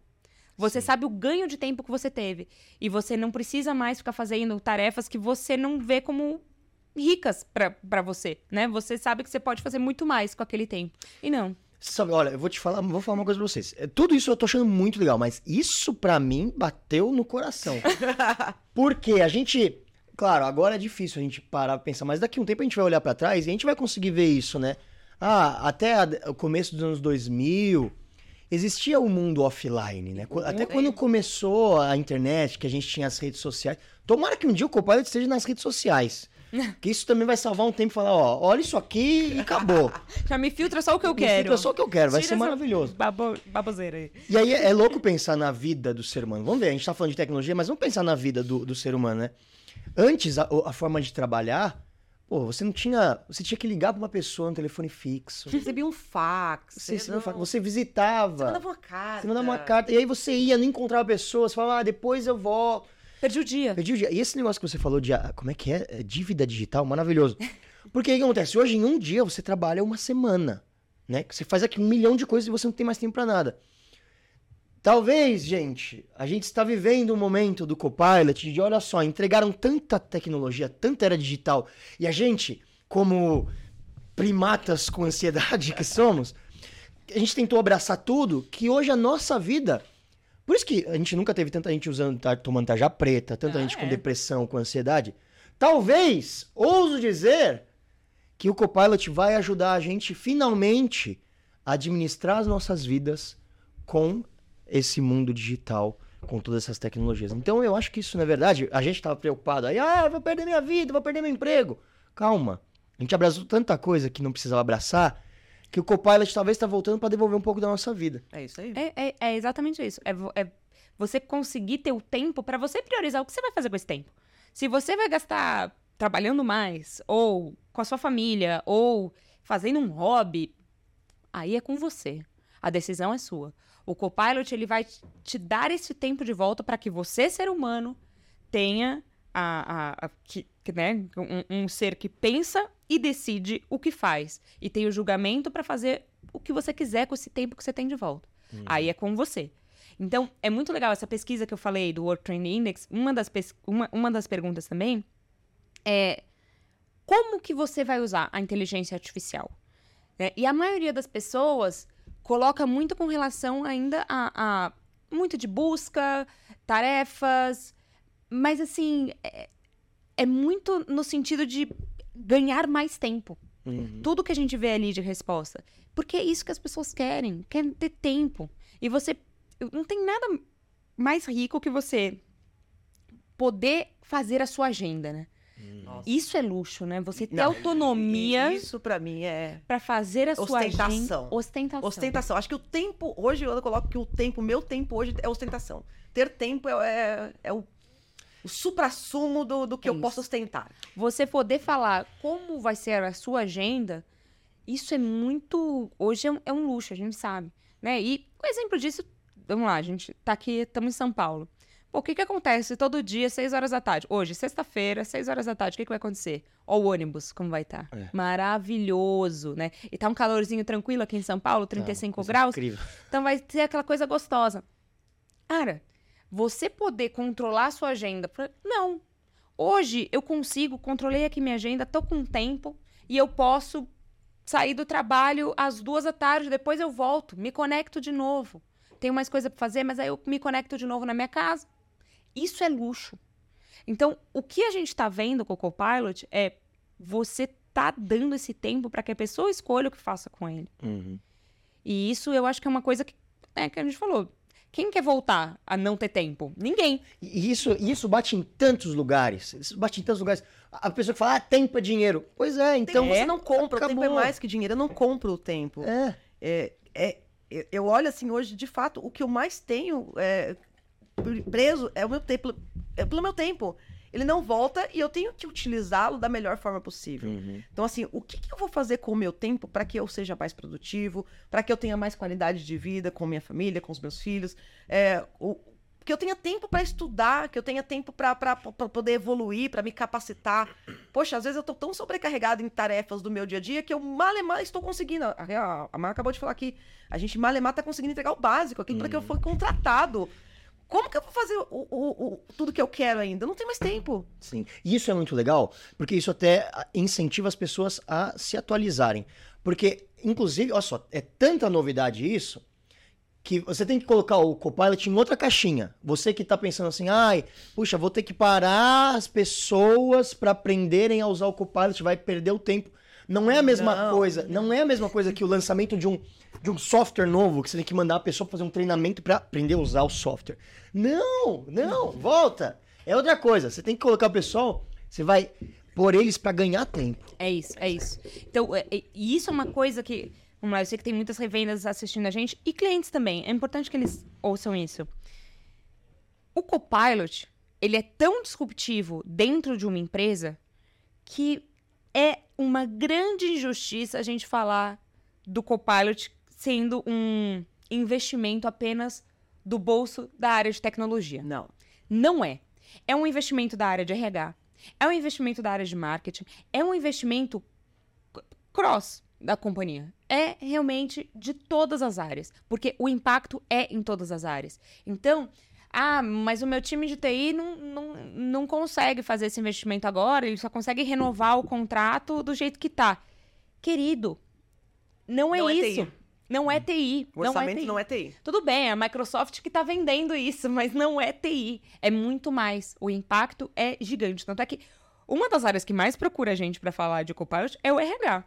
Você Sim. sabe o ganho de tempo que você teve. E você não precisa mais ficar fazendo tarefas que você não vê como ricas para você, né? Você sabe que você pode fazer muito mais com aquele tempo. E não. Sabe, olha, eu vou te falar, vou falar uma coisa pra vocês. É, Tudo isso eu tô achando muito legal, mas isso pra mim bateu no coração. Porque a gente, claro, agora é difícil a gente parar pra pensar, mas daqui a um tempo a gente vai olhar pra trás e a gente vai conseguir ver isso, né? Ah, até a- o começo dos anos 2000 existia o mundo offline, né? Até quando começou a internet, que a gente tinha as redes sociais. Tomara que um dia o Copilot esteja nas redes sociais. Que isso também vai salvar um tempo e falar, ó, olha isso aqui e acabou. Já me filtra só o que eu Me quero. filtra só o que eu quero, vai Tira ser maravilhoso. Babo, baboseira aí. E aí é, é louco pensar na vida do ser humano. Vamos ver, a gente tá falando de tecnologia, mas vamos pensar na vida do, do ser humano, né? Antes, a, a forma de trabalhar, pô, você não tinha. Você tinha que ligar pra uma pessoa no telefone fixo. Você recebia um fax. Você, você, não- não- você você visitava. mandava uma carta. Você mandava uma carta. E aí você ia, não encontrava a pessoa, você falava, ah, depois eu vou. Perdi o dia. Perdi o dia. E esse negócio que você falou de. ah, Como é que é? É Dívida digital, maravilhoso. Porque o que acontece? Hoje, em um dia, você trabalha uma semana. Né? Você faz aqui um milhão de coisas e você não tem mais tempo pra nada. Talvez, gente, a gente está vivendo um momento do Copilot de, olha só, entregaram tanta tecnologia, tanta era digital, e a gente, como primatas com ansiedade que somos, a gente tentou abraçar tudo, que hoje a nossa vida. Por isso que a gente nunca teve tanta gente usando, tá, tomando tarja preta, tanta Ah, gente com é. depressão, com ansiedade. Talvez, ouso dizer, que o Copilot vai ajudar a gente finalmente a administrar as nossas vidas com esse mundo digital, com todas essas tecnologias. Então eu acho que isso, na verdade, a gente estava preocupado aí, ah, vou perder minha vida, vou perder meu emprego. Calma. A gente abraçou tanta coisa que não precisava abraçar, que o Copilot talvez está voltando para devolver um pouco da nossa vida. É isso aí. É, é- é exatamente isso. É, é você conseguir ter o tempo pra você priorizar o que você vai fazer com esse tempo. Se você vai gastar trabalhando mais, ou com a sua família, ou fazendo um hobby, aí é com você. A decisão é sua. O Copilot ele vai te- te dar esse tempo de volta para que você, ser humano, tenha a, a- a- que, que, né, um, um ser que pensa e decide o que faz. E tem o julgamento para fazer o que você quiser com esse tempo que você tem de volta. Aí é com você. Então, é muito legal essa pesquisa que eu falei do World Trend Index. Uma das, uma, uma das perguntas também é como que você vai usar a inteligência artificial? né? E a maioria das pessoas coloca muito com relação ainda a, a muito de busca, tarefas, mas assim, é, é muito no sentido de ganhar mais tempo. Uhum. Tudo que a gente vê ali de resposta. Porque é isso que as pessoas querem, querem ter tempo. E você. Não tem nada mais rico que você poder fazer a sua agenda, né? Nossa. Isso é luxo, né? Você ter Não, autonomia Isso pra mim é pra fazer a sua agenda. Ostentação. Ostentação. ostentação. Acho que o tempo, hoje eu coloco que o tempo, meu tempo hoje é ostentação. Ter tempo é, é, é o, o supra-sumo do, do que É eu posso ostentar. Você poder falar como vai ser a sua agenda, isso é muito. Hoje é um, é um luxo, a gente sabe. Né? E o exemplo disso, vamos lá, a gente tá aqui, estamos em São Paulo. Pô, o que que acontece todo dia, 6 horas da tarde? Hoje, sexta-feira, 6 horas da tarde, o que, que vai acontecer? Ó, o ônibus, como vai estar? É. Maravilhoso, né? E tá um calorzinho tranquilo aqui em São Paulo, 35 Coisa graus. Incrível. Então vai ser aquela coisa gostosa. Cara, você poder controlar a sua agenda. Não. Hoje eu consigo, controlei aqui minha agenda, tô com tempo e eu posso sair do trabalho às duas da tarde, depois eu volto, me conecto de novo. Tenho mais coisa pra fazer, mas aí eu me conecto de novo na minha casa. Isso é luxo. Então, o que a gente tá vendo com o Copilot é você tá dando esse tempo para que a pessoa escolha o que faça com ele. Uhum. E isso eu acho que é uma coisa que, é, que a gente falou. Quem quer voltar a não ter tempo? Ninguém. E isso, isso bate em tantos lugares. Isso bate em tantos lugares. A pessoa que fala, ah, tempo é dinheiro. Pois é, então. Tempo você não compra, o tempo é acabou. mais que dinheiro. Eu não compro o tempo. É. É, é, eu- eu olho assim hoje, de fato, o que eu mais tenho é, preso é o meu tempo. É pelo meu tempo. Ele não volta e eu tenho que utilizá-lo da melhor forma possível. Uhum. Então, assim, o que, que eu vou fazer com o meu tempo para que eu seja mais produtivo, para que eu tenha mais qualidade de vida com minha família, com os meus filhos, é, o- que eu tenha tempo para estudar, que eu tenha tempo para poder evoluir, para me capacitar. Poxa, às vezes eu tô tão sobrecarregado em tarefas do meu dia a dia que eu mal e mal estou conseguindo. A, a, a Mar acabou de falar aqui, a gente mal e mal tá conseguindo entregar o básico, aquilo para que eu for contratado. Como que eu vou fazer o, o- o- tudo que eu quero ainda? Eu não tenho mais tempo. Sim. E isso é muito legal, porque isso até ah, incentiva as pessoas a se atualizarem. Porque, inclusive, olha só, é tanta novidade isso que você tem que colocar o Copilot em outra caixinha. Você que tá pensando assim, ai, puxa, vou ter que parar as pessoas para aprenderem a usar o Copilot, vai perder o tempo. Não é a mesma Não. coisa, não é a mesma coisa que o lançamento de um, de um software novo, que você tem que mandar a pessoa fazer um treinamento para aprender a usar o software. Não, não, volta. É outra coisa. Você tem que colocar o pessoal, você vai pôr eles para ganhar tempo. É isso, é isso. Então, é- é- e isso é uma coisa que. Vamos lá, eu sei que tem muitas revendas assistindo a gente e clientes também. É importante que eles ouçam isso. O Copilot, ele é tão disruptivo dentro de uma empresa que é uma grande injustiça a gente falar do Copilot sendo um investimento apenas do bolso da área de tecnologia. Não. Não é. É um investimento da área de RH, é um investimento da área de marketing, é um investimento cross da companhia. É realmente de todas as áreas, porque o impacto é em todas as áreas. Então, ah, mas o meu time de TI não, não, não consegue fazer esse investimento agora, ele só consegue renovar o contrato do jeito que tá. Querido, não é Não é isso. TI. Não é TI. O não é orçamento TI. não é TI. Tudo bem, é a Microsoft que tá vendendo isso, mas não é TI. É muito mais. O impacto é gigante. Tanto é que uma das áreas que mais procura a gente para falar de Copilot é o RH.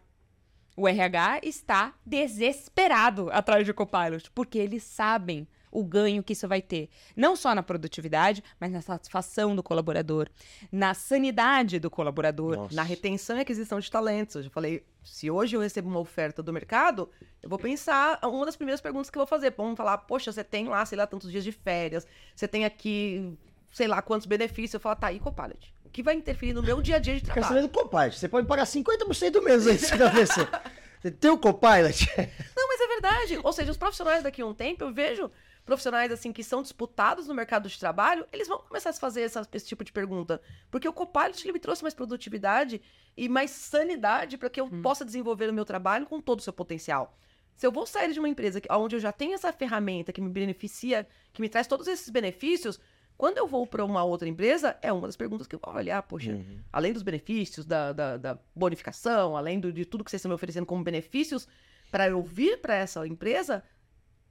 O RH está desesperado atrás de Copilot, porque eles sabem o ganho que isso vai ter. Não só na produtividade, mas na satisfação do colaborador, na sanidade do colaborador. Nossa. Na retenção e aquisição de talentos. Eu já falei, se hoje eu recebo uma oferta do mercado, eu vou pensar, uma das primeiras perguntas que eu vou fazer, vamos falar, poxa, você tem lá, sei lá, tantos dias de férias, você tem aqui, sei lá, quantos benefícios. Eu falo, tá aí, Copilot. O que vai interferir no meu dia a dia de trabalho? saber do Copilot. Você pode pagar 50% menos antes de você. Você tem o Copilot? Não, mas é verdade. Ou seja, os profissionais daqui a um tempo, eu vejo profissionais assim que são disputados no mercado de trabalho, eles vão começar a se fazer essa- esse tipo de pergunta. Porque o Copilot ele me trouxe mais produtividade e mais sanidade para que eu possa desenvolver o meu trabalho com todo o seu potencial. Se eu vou sair de uma empresa que- onde eu já tenho essa ferramenta que me beneficia, que me traz todos esses benefícios, quando eu vou para uma outra empresa, é uma das perguntas que eu vou olhar, poxa, além dos benefícios, da, da, da bonificação, além do- de tudo que vocês estão me oferecendo como benefícios, para eu vir para essa empresa,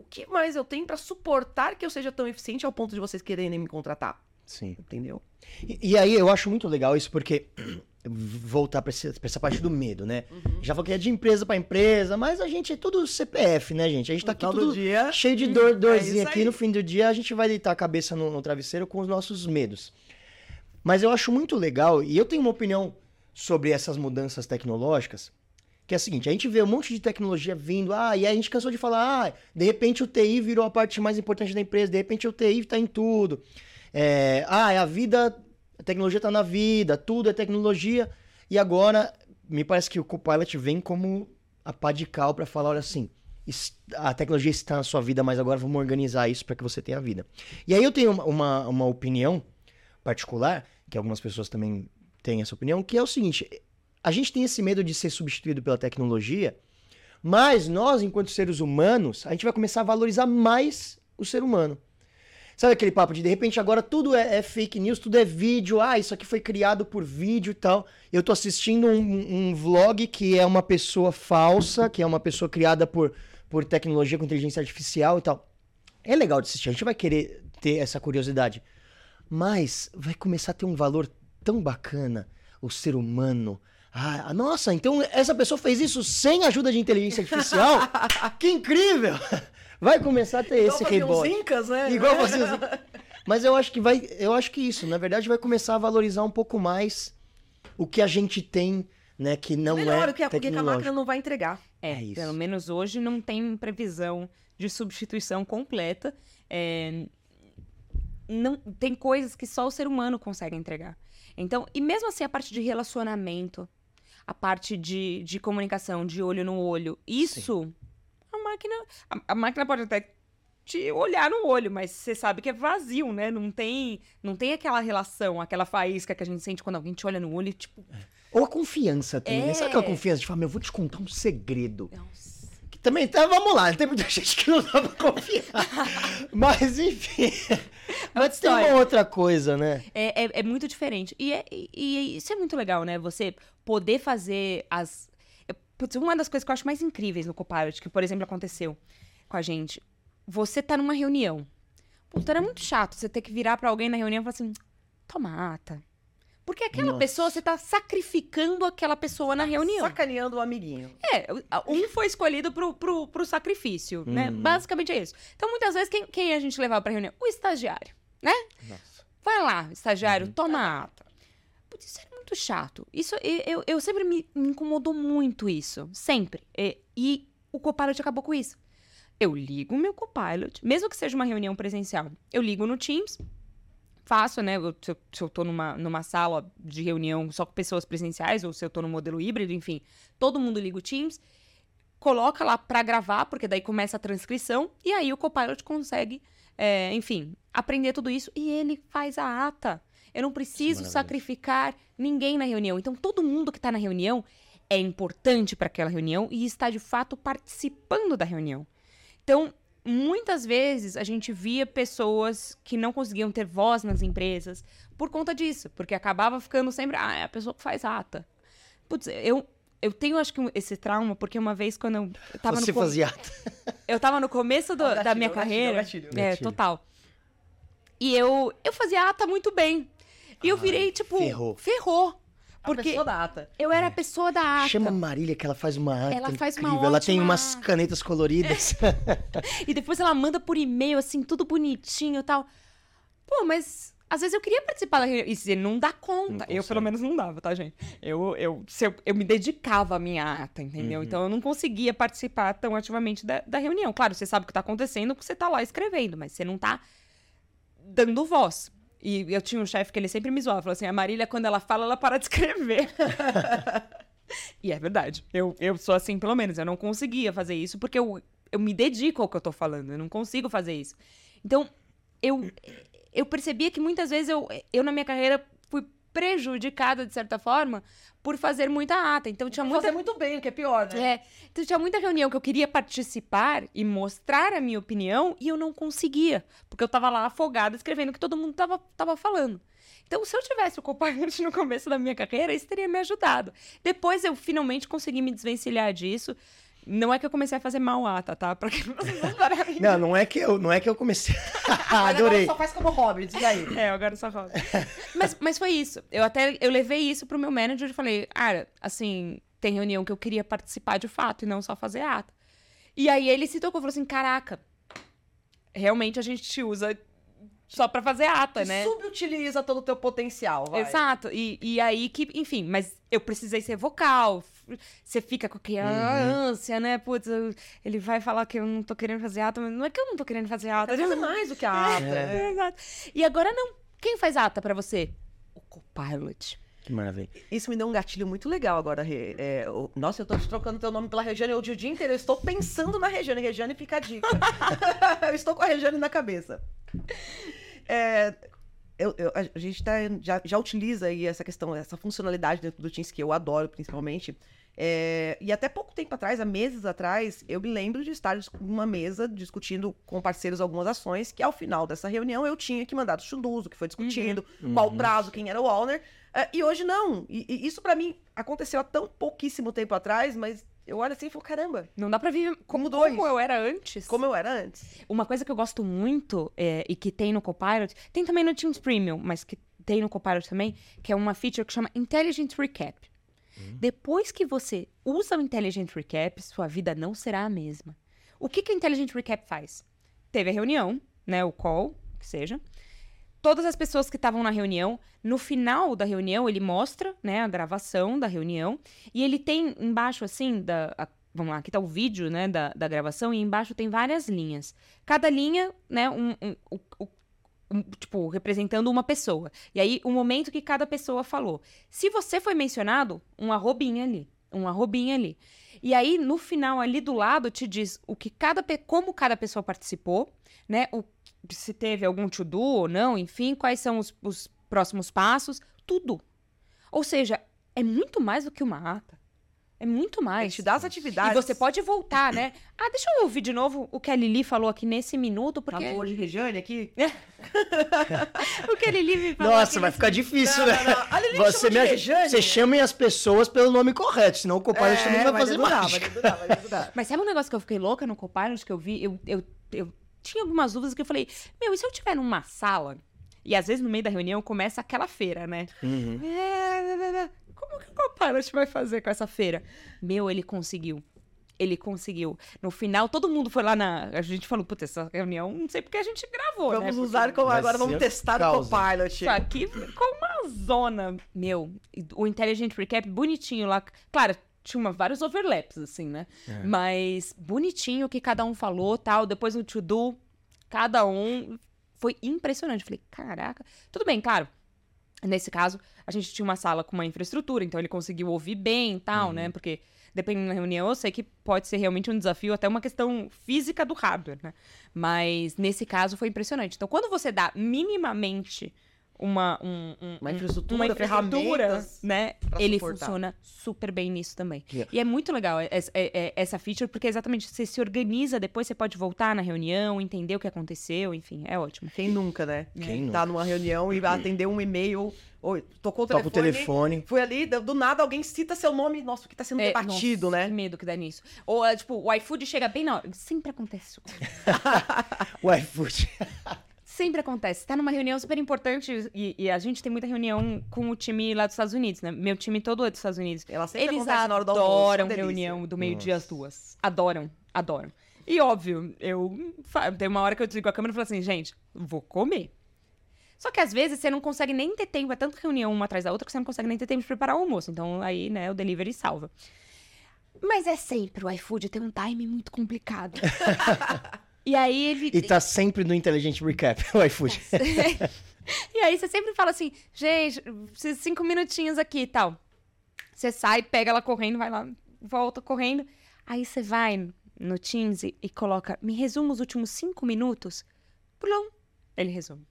o que mais eu tenho para suportar que eu seja tão eficiente ao ponto de vocês quererem me contratar? Sim. Entendeu? E, e aí eu acho muito legal isso porque voltar pra essa parte do medo, né? Já falou que é de empresa pra empresa, mas a gente é tudo CPF, né, gente? A gente tá aqui tudo dia, cheio de dor, dorzinha isso aqui. No fim do dia a gente vai deitar a cabeça no, no travesseiro com os nossos medos. Mas eu acho muito legal, e eu tenho uma opinião sobre essas mudanças tecnológicas, que é a seguinte, a gente vê um monte de tecnologia vindo, ah, e a gente cansou de falar, ah, de repente o TI virou a parte mais importante da empresa, de repente o TI tá em tudo. É, ah, é a vida, a tecnologia tá na vida, tudo é tecnologia, e agora me parece que o Copilot vem como a pá de cal para falar, olha assim, a tecnologia está na sua vida, mas agora vamos organizar isso para que você tenha vida. E aí eu tenho uma, uma, uma opinião particular, que algumas pessoas também têm essa opinião, que é o seguinte: a gente tem esse medo de ser substituído pela tecnologia, mas nós, enquanto seres humanos, a gente vai começar a valorizar mais o ser humano. Sabe aquele papo de de repente agora tudo é, é fake news, tudo é vídeo, ah, isso aqui foi criado por vídeo e tal. Eu tô assistindo um, um vlog que é uma pessoa falsa, que é uma pessoa criada por, por tecnologia com inteligência artificial e tal. É legal de assistir, a gente vai querer ter essa curiosidade. Mas vai começar a ter um valor tão bacana o ser humano. Ah, nossa, então essa pessoa fez isso sem ajuda de inteligência artificial? que incrível! vai começar a ter esse faziam os rebote. incas, né? Igual faziam os incas. Mas eu acho que vai, eu acho que isso, na verdade, vai começar a valorizar um pouco mais o que a gente tem, né, que não Melhor, é o que a, que a máquina não vai entregar. É, É isso. pelo menos hoje não tem previsão de substituição completa. É, não tem coisas que só o ser humano consegue entregar. Então, e mesmo assim a parte de relacionamento, a parte de, de comunicação, de olho no olho, isso a máquina a, a máquina pode até te olhar no olho, mas você sabe que é vazio, né? Não tem não tem aquela relação, aquela faísca que a gente sente quando alguém te olha no olho, tipo, Ou a confiança também, né? Sabe aquela É. confiança de falar, meu, eu vou te contar um segredo. nossa. Também, tá, vamos lá, tem muita gente que não dá pra confiar. Mas, enfim. Mas tem uma outra coisa, né? É, é, é muito diferente. E, é- e- e isso é muito legal, né? Você poder fazer as. é, Putz, uma das coisas que eu acho mais incríveis no Copilot, que, por exemplo, aconteceu com a gente. Você tá numa reunião. Puta, era muito chato você ter que virar pra alguém na reunião e falar assim: toma ata. Porque aquela Nossa. pessoa, você tá sacrificando aquela pessoa na reunião. Sacaneando o amiguinho. É, um foi escolhido pro, pro, pro sacrifício, né? Uhum. Basicamente é isso. Então, muitas vezes, quem, quem a gente levava pra reunião? O estagiário, né? Nossa. Vai lá, estagiário, Uhum. toma a ata. Putz, isso era muito chato. Isso, eu, eu sempre me, incomodou muito isso. Sempre. E, e o Copilot acabou com isso. Eu ligo o meu Copilot, mesmo que seja uma reunião presencial, eu ligo no Teams, faço, né? se, eu, se eu tô numa, numa sala de reunião só com pessoas presenciais, ou se eu tô no modelo híbrido, enfim, todo mundo liga o Teams, coloca lá pra gravar, porque daí começa a transcrição, e aí o Copilot consegue, é, enfim, aprender tudo isso, e ele faz a ata. Eu não preciso maravilhoso. sacrificar ninguém na reunião. Então, todo mundo que tá na reunião é importante para aquela reunião e está de fato participando da reunião. Então, muitas vezes a gente via pessoas que não conseguiam ter voz nas empresas por conta disso, porque acabava ficando sempre, ah, é a pessoa que faz ata. Putz, eu, eu tenho acho que esse trauma, porque uma vez quando eu, eu tava Você no fazia ata. eu tava no começo do- Ó, gatilho, da minha ó, gatilho, carreira. gatilho. É, total. E eu, eu fazia ata muito bem. E eu virei, tipo, ferrou. ferrou. A Porque pessoa da ata. eu era a pessoa da ata. Chama a Marília que ela faz uma ata Ela faz uma incrível. Ela tem ótima umas canetas coloridas. E depois ela manda por e-mail, assim, tudo bonitinho e tal. Pô, mas às vezes eu queria participar da reunião. E você não dá conta. Não eu, pelo menos, não dava, tá, gente? Eu, eu, se eu, eu me dedicava à minha ata, entendeu? Uhum. Então eu não conseguia participar tão ativamente da, da reunião. Claro, você sabe o que tá acontecendo porque você tá lá escrevendo, mas você não tá dando voz. E eu tinha um chefe que ele sempre me zoava, falou assim, a Marília, quando ela fala, ela para de escrever. e é verdade. Eu, eu sou assim, pelo menos. Eu não conseguia fazer isso porque eu, eu me dedico ao que eu tô falando. Eu não consigo fazer isso. Então, eu, eu percebia que muitas vezes eu, eu, na minha carreira, fui prejudicada, de certa forma, por fazer muita ata. Então, tinha muita Fazer muito bem, o que é pior, né? é, então tinha muita reunião que eu queria participar e mostrar a minha opinião e eu não conseguia, porque eu tava lá afogada escrevendo o que todo mundo tava, tava falando. Então, se eu tivesse o Copilot no começo da minha carreira, isso teria me ajudado. Depois eu finalmente consegui me desvencilhar disso. Não é que eu comecei a fazer mal ata, tá? Pra que vocês não. Não, é que eu, não é que eu comecei. Agora Adorei. Só faz como hobbit, e aí? É, agora só roda. mas, mas foi isso. Eu até eu levei isso pro meu manager e falei, cara, assim, tem reunião que eu queria participar de fato e não só fazer ata. E aí ele se tocou, falou assim, caraca, realmente a gente te usa só pra fazer ata, né? Subutiliza todo o teu potencial, vai. Exato. E, e aí que, enfim, mas eu precisei ser vocal. Você fica com aquela Uhum. ânsia, né? Putz, eu- ele vai falar que eu não tô querendo fazer ata, mas não é que eu não tô querendo fazer ata. Fazer mais do que a ata. É. É, exato. E agora não. Quem faz ata pra você? O Copilot. Que maravilha. Isso me deu um gatilho muito legal agora, Rê. É, o- Nossa, eu tô te trocando teu nome pela Regiane hoje o dia inteiro. Eu estou pensando na Regiane. Regiane, fica a dica. eu estou com a Regiane na cabeça. É, eu- eu- a gente tá, já, já utiliza aí essa questão, essa funcionalidade dentro do Teams que eu adoro, principalmente. É, e até pouco tempo atrás, há meses atrás, eu me lembro de estar numa mesa discutindo com parceiros algumas ações que ao final dessa reunião eu tinha que mandar o chunduzo, que foi discutindo, qual o prazo, quem era o owner. É, e hoje não. E, e isso pra mim aconteceu há tão pouquíssimo tempo atrás, mas eu olho assim e falo, caramba, Não dá pra viver como, Mudou como eu era antes. como eu era antes. Uma coisa que eu gosto muito é, e que tem no Copilot, tem também no Teams Premium, mas que tem no Copilot também, que é uma feature que chama Intelligent Recap. Depois que você usa o Intelligent Recap, sua vida não será a mesma. O que, que a Intelligent Recap faz? Teve a reunião, né? O call, que seja. Todas as pessoas que estavam na reunião, no final da reunião, ele mostra, né, a gravação da reunião. E ele tem embaixo, assim, da, a Vamos lá, aqui tá o vídeo, né, da, da gravação, e embaixo tem várias linhas. Cada linha, né, um, um, um, um, tipo, representando uma pessoa. E aí, o momento que cada pessoa falou. Se você foi mencionado, um arrobinha ali. Um arrobinha ali. E aí, no final, ali do lado, te diz o que cada como cada pessoa participou, né? O, se teve algum to-do ou não, enfim, quais são os, os próximos passos, tudo. Ou seja, é muito mais do que uma ata. É muito mais. Ele te dá as atividades. E você pode voltar, né? Ah, deixa eu ouvir de novo o que a Lili falou aqui nesse minuto, porque... Tá de Regiane aqui? o que a Lili me falou Nossa, vai ficar difícil, não, né? Não, não. A Lili você, me... você chamem as pessoas pelo nome correto, senão o Copilot é, também vai, vai fazer dedurar, vai dedurar, vai dedurar. Mas sabe um negócio que eu fiquei louca no Copilot que eu vi? Eu, eu, eu tinha algumas dúvidas que eu falei, meu, e se eu tiver numa sala... E às vezes no meio da reunião começa aquela feira, né? Uhum. É, como que o Copilot vai fazer com essa feira? Meu, ele conseguiu. Ele conseguiu. No final, todo mundo foi lá na. A gente falou, putz, essa reunião, não sei porque a gente gravou, vamos né? Vamos usar como agora, vamos testar causa. o Copilot. Isso aqui ficou uma zona. Meu, o Intelligent Recap bonitinho lá. Claro, tinha vários overlaps, assim, né? É. Mas bonitinho que cada um falou, tal. Depois no to-do, cada um. Foi impressionante. Falei, caraca. Tudo bem, claro. Nesse caso, a gente tinha uma sala com uma infraestrutura, então ele conseguiu ouvir bem e tal, né? uhum. né? Porque dependendo da reunião, eu sei que pode ser realmente um desafio, até uma questão física do hardware, né? Mas nesse caso foi impressionante. Então, quando você dá minimamente uma, um, um, uma infraestrutura, uma infraestrutura né? Ele suportar. funciona super bem nisso também. Yeah. E é muito legal essa, essa feature, porque exatamente você se organiza, depois você pode voltar na reunião, entender o que aconteceu, enfim, é ótimo. Quem nunca, né? Quem tá nunca? numa reunião e atender um e-mail Oi, tocou o telefone. Toca o telefone. Foi ali, do nada alguém cita seu nome. Nossa, o que tá sendo é, debatido, nossa, né? Que medo que dá nisso. Ou, é, tipo, o iFood chega bem na hora. Sempre acontece isso. o iFood. Sempre acontece. Tá numa reunião super importante e, e, a gente tem muita reunião com o time lá dos Estados Unidos, né? Meu time todo é dos Estados Unidos. Ela sempre Eles acontece na hora do almoço. Adoram reunião do meio-dia às duas. Adoram, adoram. E óbvio, eu. Tem uma hora que eu desligo a câmera e falo assim, gente, vou comer. Só que às vezes você não consegue nem ter tempo, é tanta reunião uma atrás da outra que você não consegue nem ter tempo de preparar o almoço. Então aí, né, o delivery salva. Mas é sempre o iFood tem um time muito complicado. e aí ele. E tá sempre no Intelligent Recap, o iFood. e aí você sempre fala assim, gente, cinco minutinhos aqui e tal. Você sai, pega ela correndo, vai lá, volta correndo. Aí você vai no Teams e, e coloca, me resuma os últimos cinco minutos. Plum, ele resume.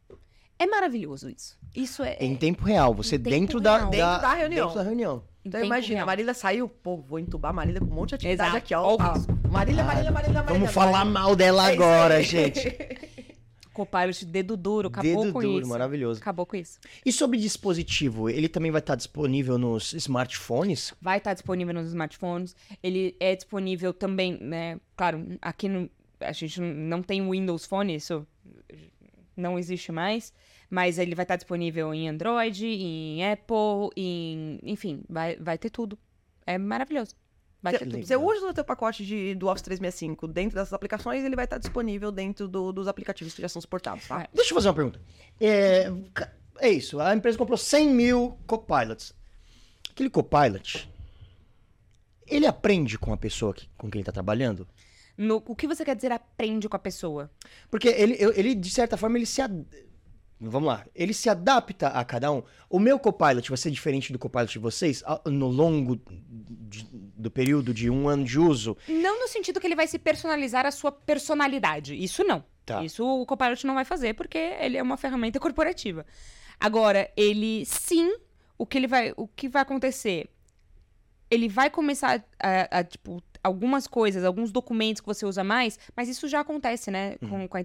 É maravilhoso isso. Isso é. Em tempo real, você dentro da, da, dentro da reunião. Dentro da reunião. Então imagina, a Marília saiu, pô, vou entubar a Marília com um monte de atividade Exato. aqui, ó. Ah, Marília, Marília, Marília, Marília. Vamos falar mal dela é agora, gente. Copilot, dedo duro, acabou dedo com duro, isso. maravilhoso. Acabou com isso. E sobre dispositivo, ele também vai estar disponível nos smartphones? Vai estar disponível nos smartphones. Ele é disponível também, né? Claro, aqui no, a gente não tem Windows Phone, isso não existe mais. Mas ele vai estar disponível em Android, em Apple, em. Enfim, vai, vai ter tudo. É maravilhoso. Vai ter tudo. Você usa o teu pacote de, do Office 365 dentro dessas aplicações, ele vai estar disponível dentro do, dos aplicativos que já são suportados, tá? É. Deixa eu fazer uma pergunta. É, é isso, a empresa comprou 100 mil copilots. Aquele copilot, ele aprende com a pessoa que, com quem ele está trabalhando? No, o que você quer dizer aprende com a pessoa? Porque ele, ele de certa forma, ele se... Ad Vamos lá. Ele se adapta a cada um. O meu Copilot vai ser diferente do Copilot de vocês no longo de, do período de um ano de uso? Não no sentido que ele vai se personalizar a sua personalidade. Isso não. Tá. Isso o Copilot não vai fazer porque ele é uma ferramenta corporativa. Agora, ele sim, o que ele vai, o que vai acontecer? Ele vai começar a, a tipo algumas coisas, alguns documentos que você usa mais, mas isso já acontece, né? Com, uhum. com, a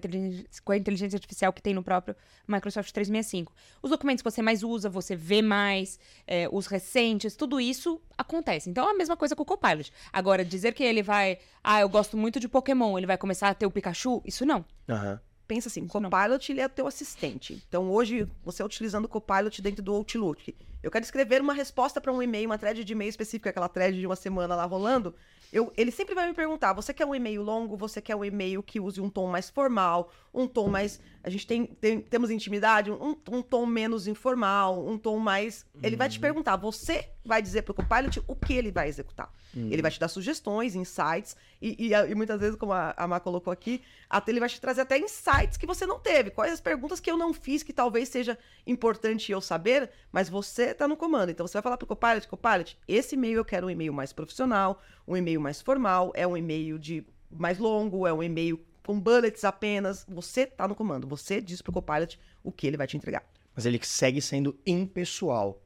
com, a inteligência artificial que tem no próprio Microsoft 365. Os documentos que você mais usa, você vê mais, é, os recentes, tudo isso acontece. Então é a mesma coisa com o Copilot. Agora, dizer que ele vai. Ah, eu gosto muito de Pokémon, ele vai começar a ter o Pikachu, isso não. Uhum. Pensa assim, o Copilot ele é o teu assistente. Então hoje, você utilizando o Copilot dentro do Outlook. eu quero escrever uma resposta para um e-mail, uma thread de e-mail específica, aquela thread de uma semana lá rolando, eu, ele sempre vai me perguntar: você quer um e-mail longo? Você quer um e-mail que use um tom mais formal, um tom mais. A gente tem, tem temos intimidade, um, um tom menos informal, um tom mais. Uhum. Ele vai te perguntar, você vai dizer para o Copilot o que ele vai executar. Uhum. Ele vai te dar sugestões, insights, e, e, e muitas vezes, como a, a Má colocou aqui, até ele vai te trazer até insights que você não teve. Quais as perguntas que eu não fiz que talvez seja importante eu saber, mas você está no comando. Então você vai falar para o Copilot, Copilot, esse e-mail eu quero um e-mail mais profissional, um e-mail mais formal, é um e-mail de mais longo, é um e-mail com bullets apenas. Você está no comando. Você diz para o Copilot o que ele vai te entregar. Mas ele segue sendo impessoal.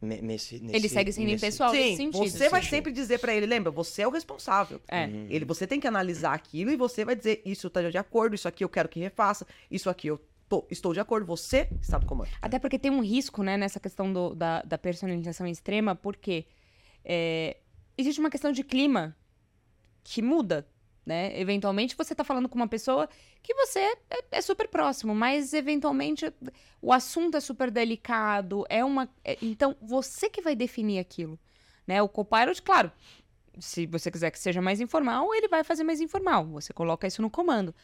Nesse, nesse, ele segue sendo nesse... impessoal Sim, nesse sentido. Você vai sempre dizer para ele, lembra, você é o responsável. É. Uhum. Ele, você tem que analisar aquilo e você vai dizer, isso está de acordo, isso aqui eu quero que refaça, isso aqui eu tô, estou de acordo, você está no comando. Até porque tem um risco, né, nessa questão do, da, da personalização extrema, porque é, existe uma questão de clima que muda né? Eventualmente você está falando com uma pessoa que você é, é, super próximo, mas eventualmente o assunto é super delicado, é uma. É, então, você que vai definir aquilo. Né? O Copilot, claro, se você quiser que seja mais informal, ele vai fazer mais informal. Você coloca isso no comando.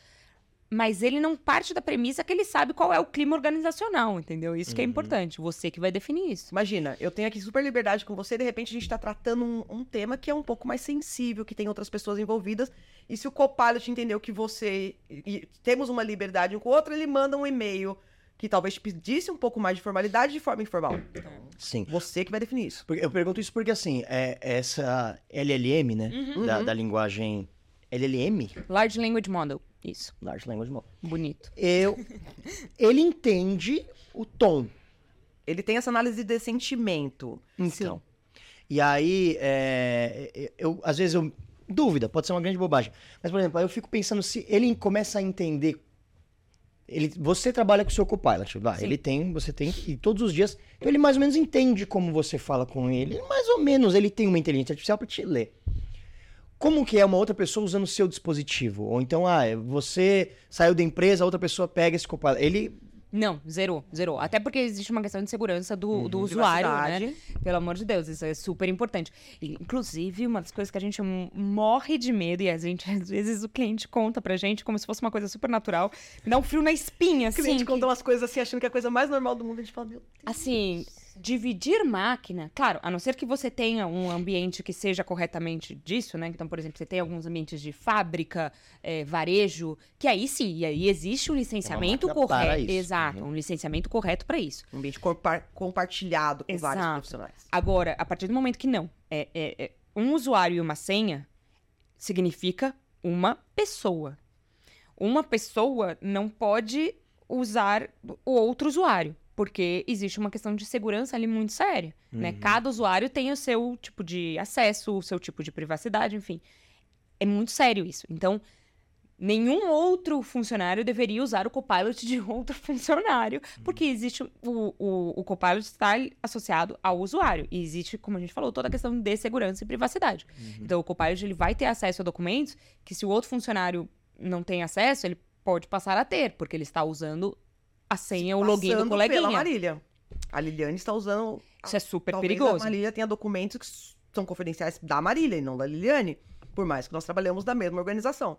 Mas ele não parte da premissa que ele sabe qual é o clima organizacional, entendeu? Isso uhum. que é uhum. importante. Você que vai definir isso. Imagina, eu tenho aqui super liberdade com você, e de repente a gente está tratando um, um, tema que é um pouco mais sensível, que tem outras pessoas envolvidas. E se o Copilot entendeu que você. E temos uma liberdade um com o outro, ele manda um e-mail que talvez te pedisse um pouco mais de formalidade de forma informal. Então, Sim. Você que vai definir isso. Eu pergunto isso porque, assim, é essa LLM, né? Uhum. Da, da linguagem. LLM? Large Language Model. Isso. Large Language Model. Bonito. Eu, ele entende o tom. Ele tem essa análise de sentimento. Então. Sim. E aí, é, eu, às vezes eu. Dúvida, pode ser uma grande bobagem. Mas, por exemplo, eu fico pensando se ele começa a entender. Ele, você trabalha com o seu copilot, vai, ele tem, você tem, e todos os dias, então ele mais ou menos entende como você fala com ele, mais ou menos ele tem uma inteligência artificial para te ler como que é uma outra pessoa usando o seu dispositivo? Ou então, ah, você saiu da empresa, a outra pessoa pega esse computador. Ele não, zerou, zerou. Até porque existe uma questão de segurança do, uhum, do usuário, né? Pelo amor de Deus, isso é super importante. Inclusive, uma das coisas que a gente morre de medo, e a gente, às vezes, o cliente conta pra gente como se fosse uma coisa super natural, dá um frio na espinha, assim. O cliente que... conta umas coisas assim, achando que é a coisa mais normal do mundo, a gente fala, meu Deus. Assim, dividir máquina, claro, a não ser que você tenha um ambiente que seja corretamente disso, né? Então, por exemplo, você tem alguns ambientes de fábrica, é, varejo, que aí sim, aí existe um licenciamento é correto. Exato, uhum. um licenciamento correto para isso. Um ambiente compa compartilhado com Exato. vários profissionais. Agora, a partir do momento que não, é, é, é um usuário e uma senha significa uma pessoa. Uma pessoa não pode usar o outro usuário porque existe uma questão de segurança ali muito séria, né? uhum. né? Cada usuário tem o seu tipo de acesso, o seu tipo de privacidade, enfim. É muito sério isso. Então, nenhum outro funcionário deveria usar o Copilot de outro funcionário, porque existe o, o, o Copilot está associado ao usuário e existe, como a gente falou, toda a questão de segurança e privacidade. Uhum. Então, o Copilot ele vai ter acesso a documentos que se o outro funcionário não tem acesso, ele pode passar a ter, porque ele está usando a senha, o login do coleguinha. pela Marília. A Liliane está usando... Isso é super perigoso. a Marília tenha documentos que são confidenciais da Marília e não da Liliane, por mais que nós trabalhamos da mesma organização.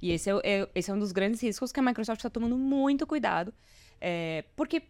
E esse é, é esse é um dos grandes riscos que a Microsoft está tomando muito cuidado. É, porque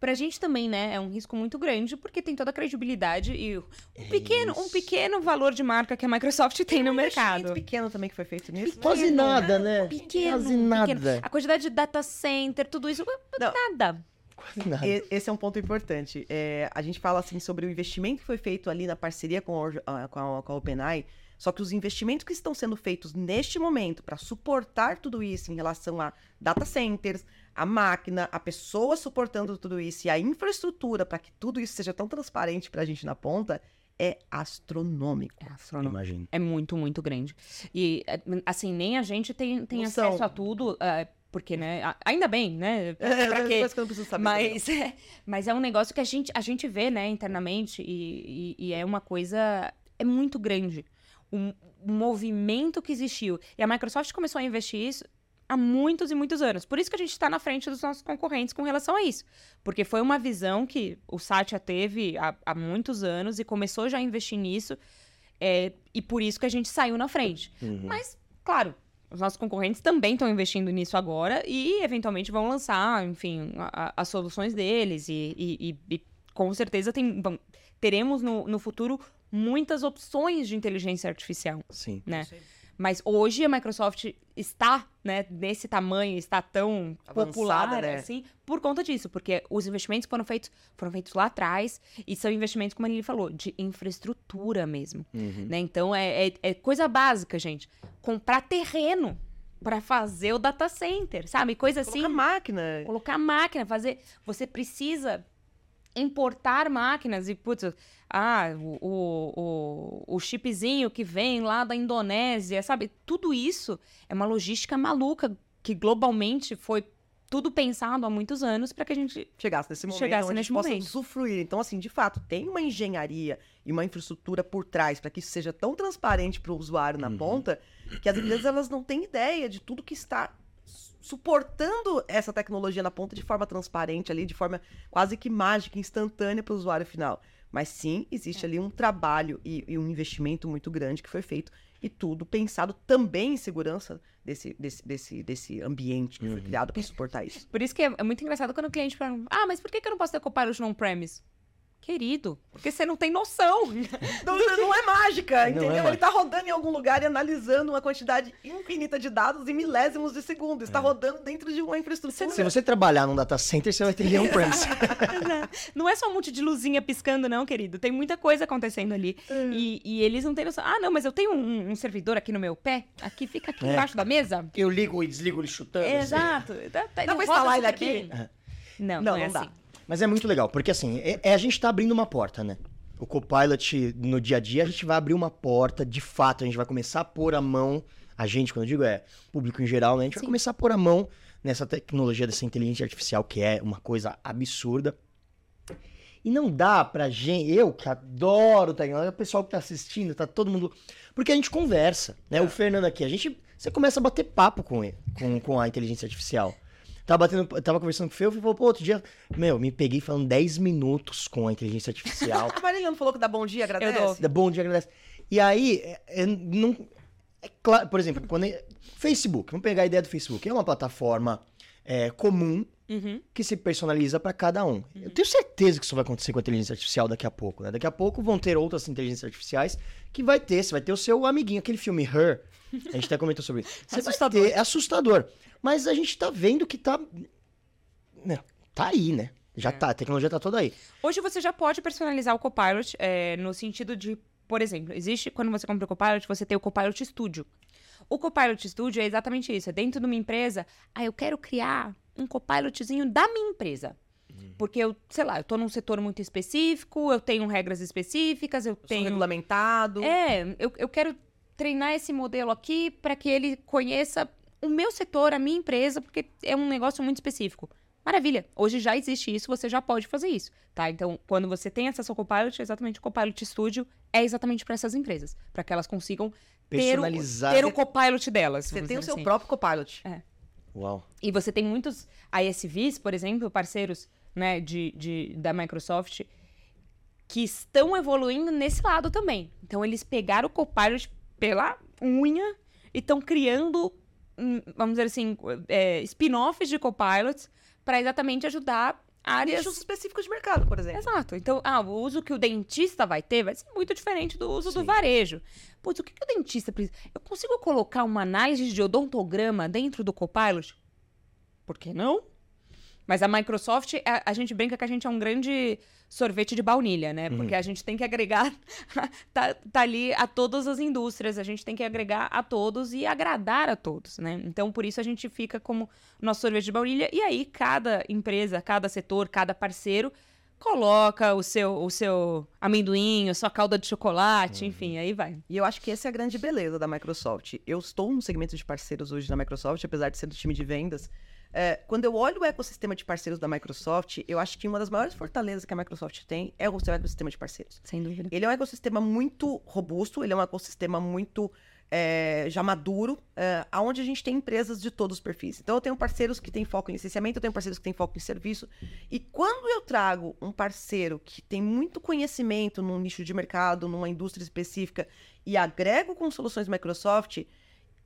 pra gente também, né, é um risco muito grande, porque tem toda a credibilidade e um, pequeno, um pequeno valor de marca que a Microsoft tem, tem no um mercado. pequeno também que foi feito nisso. Pequeno, Quase nada, né? Pequeno, Quase nada. Pequeno. A quantidade de data center, tudo isso, Não. nada. Quase nada. Esse é um ponto importante. É, a gente fala assim sobre o investimento que foi feito ali na parceria com a, com a, com a OpenAI, só que os investimentos que estão sendo feitos neste momento para suportar tudo isso em relação a data centers, a máquina, a pessoa suportando tudo isso e a infraestrutura para que tudo isso seja tão transparente para a gente na ponta é astronômico. É astronômico. Imagino. É muito, muito grande. E, assim, nem a gente tem, tem acesso a tudo. Uh, porque, né? Ainda bem, né? É, pra quê? Que eu não preciso saber mas, é, mas é um negócio que a gente, a gente vê, né, internamente, e, e, e é uma coisa. É muito grande um, movimento que existiu. E a Microsoft começou a investir isso há muitos e muitos anos. Por isso que a gente está na frente dos nossos concorrentes com relação a isso. Porque foi uma visão que o Satya teve há, há muitos anos e começou já a investir nisso. É, e por isso que a gente saiu na frente. Uhum. Mas, claro, os nossos concorrentes também estão investindo nisso agora e, eventualmente, vão lançar, enfim, a- a- as soluções deles. E, e- e- e com certeza tem, vão- teremos no, no futuro muitas opções de inteligência artificial, Sim. né? Mas hoje a Microsoft está, né, nesse tamanho, está tão Avançada, popular, né? assim, por conta disso, porque os investimentos foram feitos, foram feitos lá atrás e são investimentos, como a Lili falou, de infraestrutura mesmo, Uhum. né? Então é, é- é coisa básica, gente. Comprar terreno para fazer o data center, sabe? Coisa assim. Colocar máquina. Colocar máquina, fazer. Você precisa importar máquinas e, putz, ah, o, o, o, o chipzinho que vem lá da Indonésia, sabe? Tudo isso é uma logística maluca que globalmente foi tudo pensado há muitos anos para que a gente. chegasse nesse momento Chegasse onde a nesse possa momento. usufruir. Então, assim, de fato, tem uma engenharia e uma infraestrutura por trás para que isso seja tão transparente para o usuário na Uhum. ponta que as empresas elas não têm ideia de tudo que está su- suportando essa tecnologia na ponta de forma transparente ali, de forma quase que mágica, instantânea para o usuário final. Mas sim, existe ali um trabalho e, e um investimento muito grande que foi feito e tudo pensado também em segurança desse, desse, desse, desse ambiente que foi Uhum. criado para suportar isso. Por isso que é, é muito engraçado quando o cliente pergunta: Ah, mas por que, que eu não posso ter Copilot on-premise? Querido, porque você não tem noção. Não, não é mágica, Não é entendeu? Ele mágica. tá rodando em algum lugar e analisando uma quantidade infinita de dados em milésimos de segundo. É. Está rodando dentro de uma infraestrutura. Se você trabalhar num data center, você vai ter ele on-premise. Não é só um monte de luzinha piscando, não, querido. Tem muita coisa acontecendo ali. E, e eles não têm noção. Ah, não, mas eu tenho um, um servidor aqui no meu pé. Aqui, fica aqui É. embaixo da mesa. Eu ligo e desligo ele chutando. assim. Exato. Dá, Dá não pra instalar ele aqui? bem. Não, Não, não, é não dá. assim. Mas é muito legal, porque assim, é, é a gente tá abrindo uma porta, né? O Copilot, no dia a dia, a gente vai abrir uma porta, de fato, a gente vai começar a pôr a mão, a gente, quando eu digo é público em geral, né? A gente vai Sim. começar a pôr a mão nessa tecnologia dessa inteligência artificial, que é uma coisa absurda. E não dá pra gente, eu que adoro tecnologia, o pessoal que tá assistindo, tá todo mundo. Porque a gente conversa, né? O Fernando aqui, a gente. Você começa a bater papo com ele, com, com a inteligência artificial. Tava, batendo, eu tava conversando com o Fê, o Fê falou, pô, outro dia, meu, me peguei falando 10 minutos com a inteligência artificial. A Marília não falou que dá bom dia, agradece? dou. Dá bom dia, agradece. E aí, é, é, não, é claro, por exemplo, quando é- Facebook, vamos pegar a ideia do Facebook, é uma plataforma é, comum Uhum. que se personaliza para cada um. Eu tenho certeza que isso vai acontecer com a inteligência artificial daqui a pouco, né? Daqui a pouco vão ter outras inteligências artificiais que vai ter, você vai ter o seu amiguinho, aquele filme Her, a gente até comentou sobre isso. Você Assustador. Vai ter, é assustador. Mas a gente tá vendo que tá né, tá aí, né? Já É. tá, a tecnologia tá toda aí. Hoje você já pode personalizar o Copilot é, no sentido de, por exemplo, existe quando você compra o Copilot, você tem o Copilot Studio. O Copilot Studio é exatamente isso. É dentro de uma empresa. Ah, eu quero criar um Copilotzinho da minha empresa. Porque eu, sei lá, eu tô num setor muito específico, eu tenho regras específicas, eu Sou tenho. regulamentado. É, eu, eu quero treinar esse modelo aqui para que ele conheça o meu setor, a minha empresa, porque é um negócio muito específico. Maravilha. Hoje já existe isso, você já pode fazer isso, tá? Então, quando você tem acesso ao Copilot, exatamente o Copilot Studio é exatamente para essas empresas, para que elas consigam ter o, Personalizar. ter o Copilot delas. Você tem o seu assim. próprio Copilot. Uau. E você tem muitos ISVs, por exemplo, parceiros né, de, de- da Microsoft, que estão evoluindo nesse lado também. Então, eles pegaram o Copilot pela unha e estão criando, vamos dizer assim, é, spin-offs de Copilots para exatamente ajudar áreas. Nichos específicos de mercado, por exemplo. Exato. Então, ah, o uso que o dentista vai ter vai ser muito diferente do uso do Sim. varejo. Putz, o que, que o dentista precisa? Eu consigo colocar uma análise de odontograma dentro do Copilot? Por que não? Mas a Microsoft, a, a gente brinca que a gente é um grande sorvete de baunilha, né? Porque a gente tem que agregar, tá, tá ali a todas as indústrias, a gente tem que agregar a todos e agradar a todos, né? Então, por isso a gente fica como nosso sorvete de baunilha. E aí, cada empresa, cada setor, cada parceiro coloca o seu, o seu amendoim, a sua calda de chocolate, enfim, aí vai. E eu acho que essa é a grande beleza da Microsoft. Eu estou no segmento de parceiros hoje da Microsoft, apesar de ser do time de vendas. É, quando eu olho o ecossistema de parceiros da Microsoft, eu acho que uma das maiores fortalezas que a Microsoft tem é o seu ecossistema de parceiros. Sem dúvida. Ele é um ecossistema muito robusto, ele é um ecossistema muito é, já maduro, é, aonde a gente tem empresas de todos os perfis. Então, eu tenho parceiros que têm foco em licenciamento, eu tenho parceiros que têm foco em serviço. E quando eu trago um parceiro que tem muito conhecimento num nicho de mercado, numa indústria específica, e agrego com soluções Microsoft,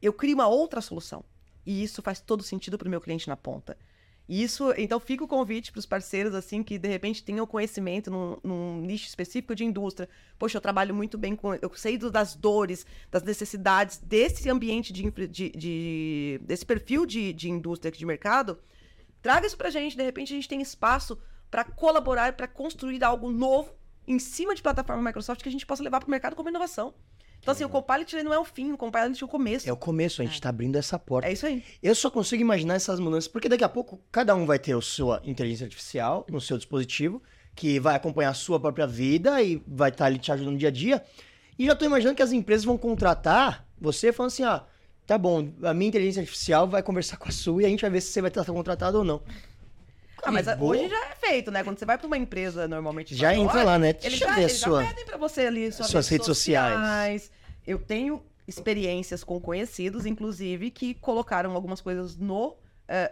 eu crio uma outra solução. E isso faz todo sentido para o meu cliente na ponta. Isso, então fica o convite para os parceiros assim que de repente tenham conhecimento num, num, nicho específico de indústria. Poxa, eu trabalho muito bem com, eu sei das dores, das necessidades desse ambiente de, de, de desse perfil de, de indústria de mercado. Traga isso para a gente. De repente a gente tem espaço para colaborar, para construir algo novo em cima de plataforma Microsoft que a gente possa levar para o mercado como inovação. Então, assim, o Copilot não é o fim, o Copilot é o começo. É o começo, a gente está abrindo essa porta. É isso aí. Eu só consigo imaginar essas mudanças, porque daqui a pouco cada um vai ter a sua inteligência artificial no seu dispositivo, que vai acompanhar a sua própria vida e vai estar ali te ajudando no dia a dia. E já estou imaginando que as empresas vão contratar você falando assim, ah, tá bom, a minha inteligência artificial vai conversar com a sua e a gente vai ver se você vai estar contratado ou não. Ah, mas hoje já é feito, né? Quando você vai para uma empresa normalmente. Já entra lá, né? Eles já, eles sua... já pedem para você ali suas, suas redes, sociais. sociais. Eu tenho experiências com conhecidos, inclusive, que colocaram algumas coisas no uh,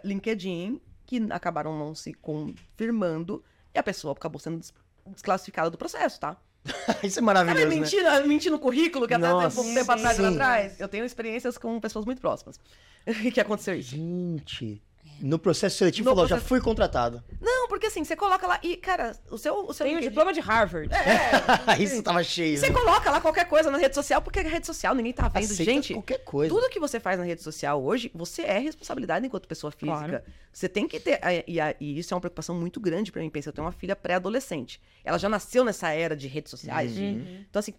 LinkedIn que acabaram não se confirmando e a pessoa acabou sendo desclassificada do processo, tá? Isso é maravilhoso. Sabe, mentira, né? mentir no currículo que Nossa, até um tempo atrás, atrás. Eu tenho experiências com pessoas muito próximas que aconteceu isso. Gente. No processo seletivo, no falou, processo... já fui contratado. Não, porque assim, você coloca lá e, cara, o seu. O seu Tem o diploma de Harvard. É. Isso tava cheio. Você coloca lá qualquer coisa na rede social, porque a rede social ninguém tá vendo. Aceita Gente, qualquer coisa. Tudo que você faz na rede social hoje, você é responsabilidade enquanto pessoa física. Claro. Você tem que ter. E, e, e, isso é uma preocupação muito grande para mim. Pensa, eu tenho uma filha pré-adolescente. Ela já nasceu nessa era de redes sociais. Uhum. Então, assim,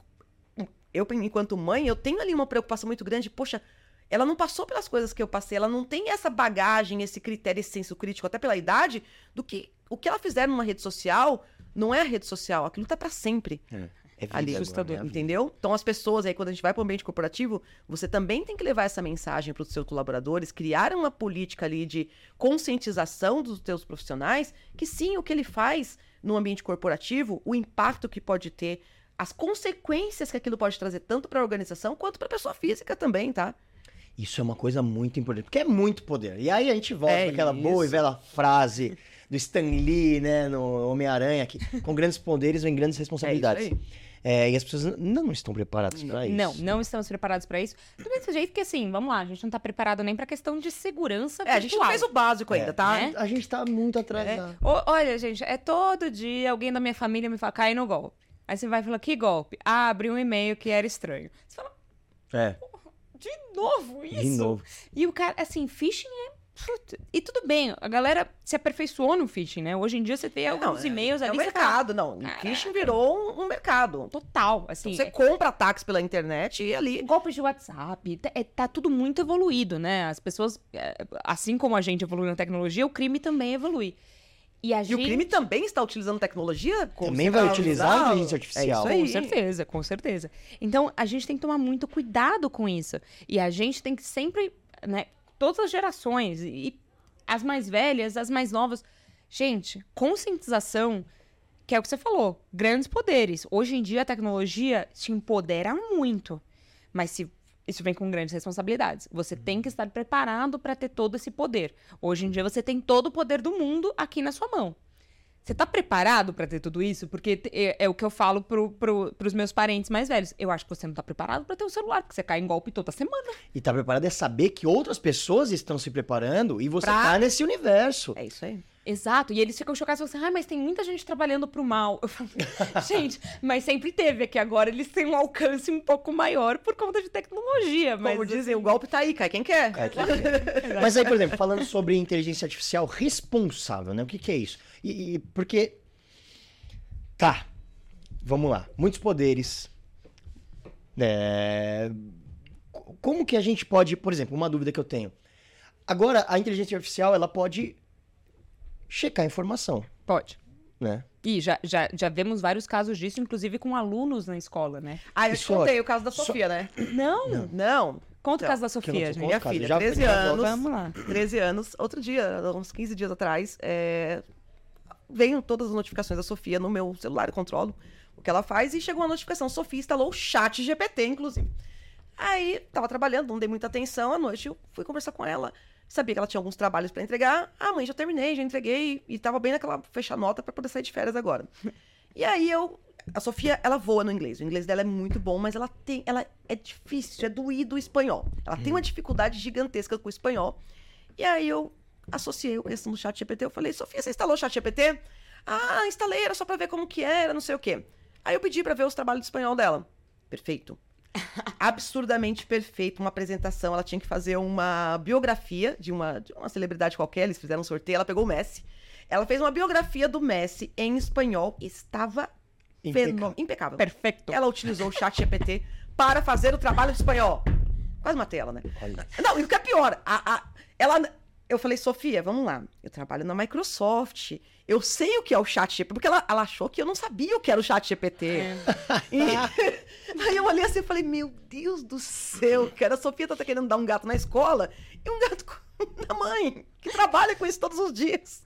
eu, enquanto mãe, eu tenho ali uma preocupação muito grande. Poxa ela não passou pelas coisas que eu passei, ela não tem essa bagagem, esse critério, esse senso crítico, até pela idade, do que o que ela fizer numa rede social não é a rede social, aquilo tá para sempre. É. É ali, assustador, né? entendeu? Então as pessoas aí quando a gente vai para o ambiente corporativo, você também tem que levar essa mensagem para os seus colaboradores, criar uma política ali de conscientização dos teus profissionais, que sim, o que ele faz no ambiente corporativo, o impacto que pode ter, as consequências que aquilo pode trazer tanto para a organização quanto para a pessoa física também, tá? Isso é uma coisa muito importante, porque é muito poder. E aí a gente volta é aquela boa e velha frase do Stan Lee, né, no Homem-Aranha, que com grandes poderes vem grandes responsabilidades. É, é, e as pessoas não estão preparadas para isso. Não, não estamos preparados para isso. Do mesmo jeito que, assim, vamos lá, a gente não está preparado nem para questão de segurança É, virtual. a gente não fez o básico ainda, tá? É. A gente está muito atrasado. É. olha, gente, é todo dia alguém da minha família me fala, cai no golpe. Aí você vai falar, que golpe? Ah, abri um e-mail que era estranho. Você fala, é. De novo isso? De novo. E o cara, assim, phishing é. E tudo bem, a galera se aperfeiçoou no phishing, né? Hoje em dia você tem alguns é, e-mails é ali. É um mercado, tá... não. O phishing virou um, um, mercado. Total, assim. Então, você compra ataques pela internet e ali. Golpes de WhatsApp, tá, é, tá tudo muito evoluído, né? As pessoas, é, assim como a gente evolui na tecnologia, o crime também evolui. E, a e gente... o crime também está utilizando tecnologia? Também vai utilizar a inteligência artificial. É com certeza, com certeza. Então, a gente tem que tomar muito cuidado com isso. E a gente tem que sempre, né, todas as gerações, e as mais velhas, as mais novas. Gente, conscientização, que é o que você falou, grandes poderes. Hoje em dia a tecnologia te empodera muito. Mas se isso vem com grandes responsabilidades. Você tem que estar preparado para ter todo esse poder. Hoje em dia você tem todo o poder do mundo aqui na sua mão. Você está preparado para ter tudo isso? Porque é, é, o que eu falo pro, pro, pros meus parentes mais velhos. Eu acho que você não está preparado para ter um celular, porque você cai em golpe toda semana. E tá preparado é saber que outras pessoas estão se preparando e você pra... tá nesse universo. É isso aí. Exato, e eles ficam chocados e falam assim, ah, mas tem muita gente trabalhando pro mal. Eu falo, gente, mas sempre teve, é que agora eles têm um alcance um pouco maior por conta de tecnologia. Mas, Como dizem, assim... o golpe tá aí, cai quem quer. Cai quem quer. mas aí, por exemplo, falando sobre inteligência artificial responsável, né? O que, que é isso? E, e porque. Tá, vamos lá. Muitos poderes. É... Como que a gente pode, por exemplo, uma dúvida que eu tenho. Agora, a inteligência artificial, ela pode checar a informação. Pode. Né? E já, já, já vemos vários casos disso, inclusive com alunos na escola, né? Ah, eu te contei o caso da Sofia, né? Não. Não. não. Conta então, o caso da Sofia, gente. Minha filha, já 13 anos. Vamos lá. 13 anos. Outro dia, uns 15 dias atrás, é... veio todas as notificações da Sofia no meu celular, eu controlo o que ela faz, e chegou uma notificação. Sofia instalou o chat GPT, inclusive. Aí, tava trabalhando, não dei muita atenção. À noite eu fui conversar com ela. Sabia que ela tinha alguns trabalhos para entregar. Ah, mãe, já terminei, já entreguei. E tava bem naquela fechar nota para poder sair de férias agora. E aí eu. A Sofia, ela voa no inglês. O inglês dela é muito bom, mas ela tem. Ela é difícil, é doído o espanhol. Ela tem uma dificuldade gigantesca com o espanhol. E aí eu associei questão do chat GPT. Eu falei, Sofia, você instalou o chat GPT? Ah, instalei, era só pra ver como que era, não sei o quê. Aí eu pedi pra ver os trabalhos de espanhol dela. Perfeito. Absurdamente perfeito. Uma apresentação. Ela tinha que fazer uma biografia de uma, de uma celebridade qualquer. Eles fizeram um sorteio. Ela pegou o Messi. Ela fez uma biografia do Messi em espanhol. Estava Impecável. impecável. Perfeito. Ela utilizou o chat GPT para fazer o trabalho de espanhol. Quase matei ela, né? Olha. Não, e o que é pior, a, a- ela. Eu falei, Sofia, vamos lá. Eu trabalho na Microsoft. Eu sei o que é o chat GPT, porque ela, ela achou que eu não sabia o que era o chat GPT. É. E aí eu olhei assim e falei, meu Deus do céu, cara, a Sofia tá querendo dar um gato na escola e um gato com- na mãe, que trabalha com isso todos os dias.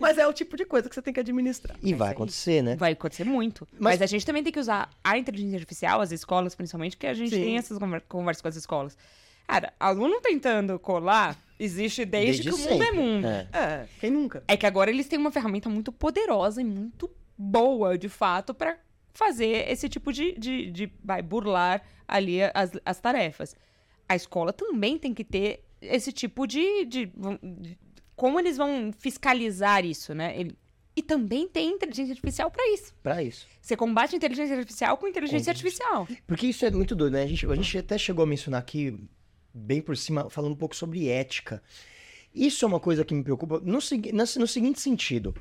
Mas é o tipo de coisa que você tem que administrar. E vai É acontecer, né? Vai acontecer muito. Mas- Mas... a gente também tem que usar a inteligência artificial, as escolas principalmente, porque a gente Sim. tem essas conver- conversas com as escolas. Cara, aluno tentando colar existe desde, Desde que o mundo é mundo. É. É, quem nunca? É que agora eles têm uma ferramenta muito poderosa e muito boa, de fato, pra fazer esse tipo de, de, de vai, burlar ali as, as tarefas. A escola também tem que ter esse tipo de, de, de- Como eles vão fiscalizar isso, né? Ele- e também tem inteligência artificial pra isso. Pra isso. Você combate a inteligência artificial com inteligência Com artificial. Porque isso é muito doido, né? A gente, a gente até chegou a mencionar aqui, bem por cima, falando um pouco sobre ética. Isso é uma coisa que me preocupa no, no, seguinte sentido.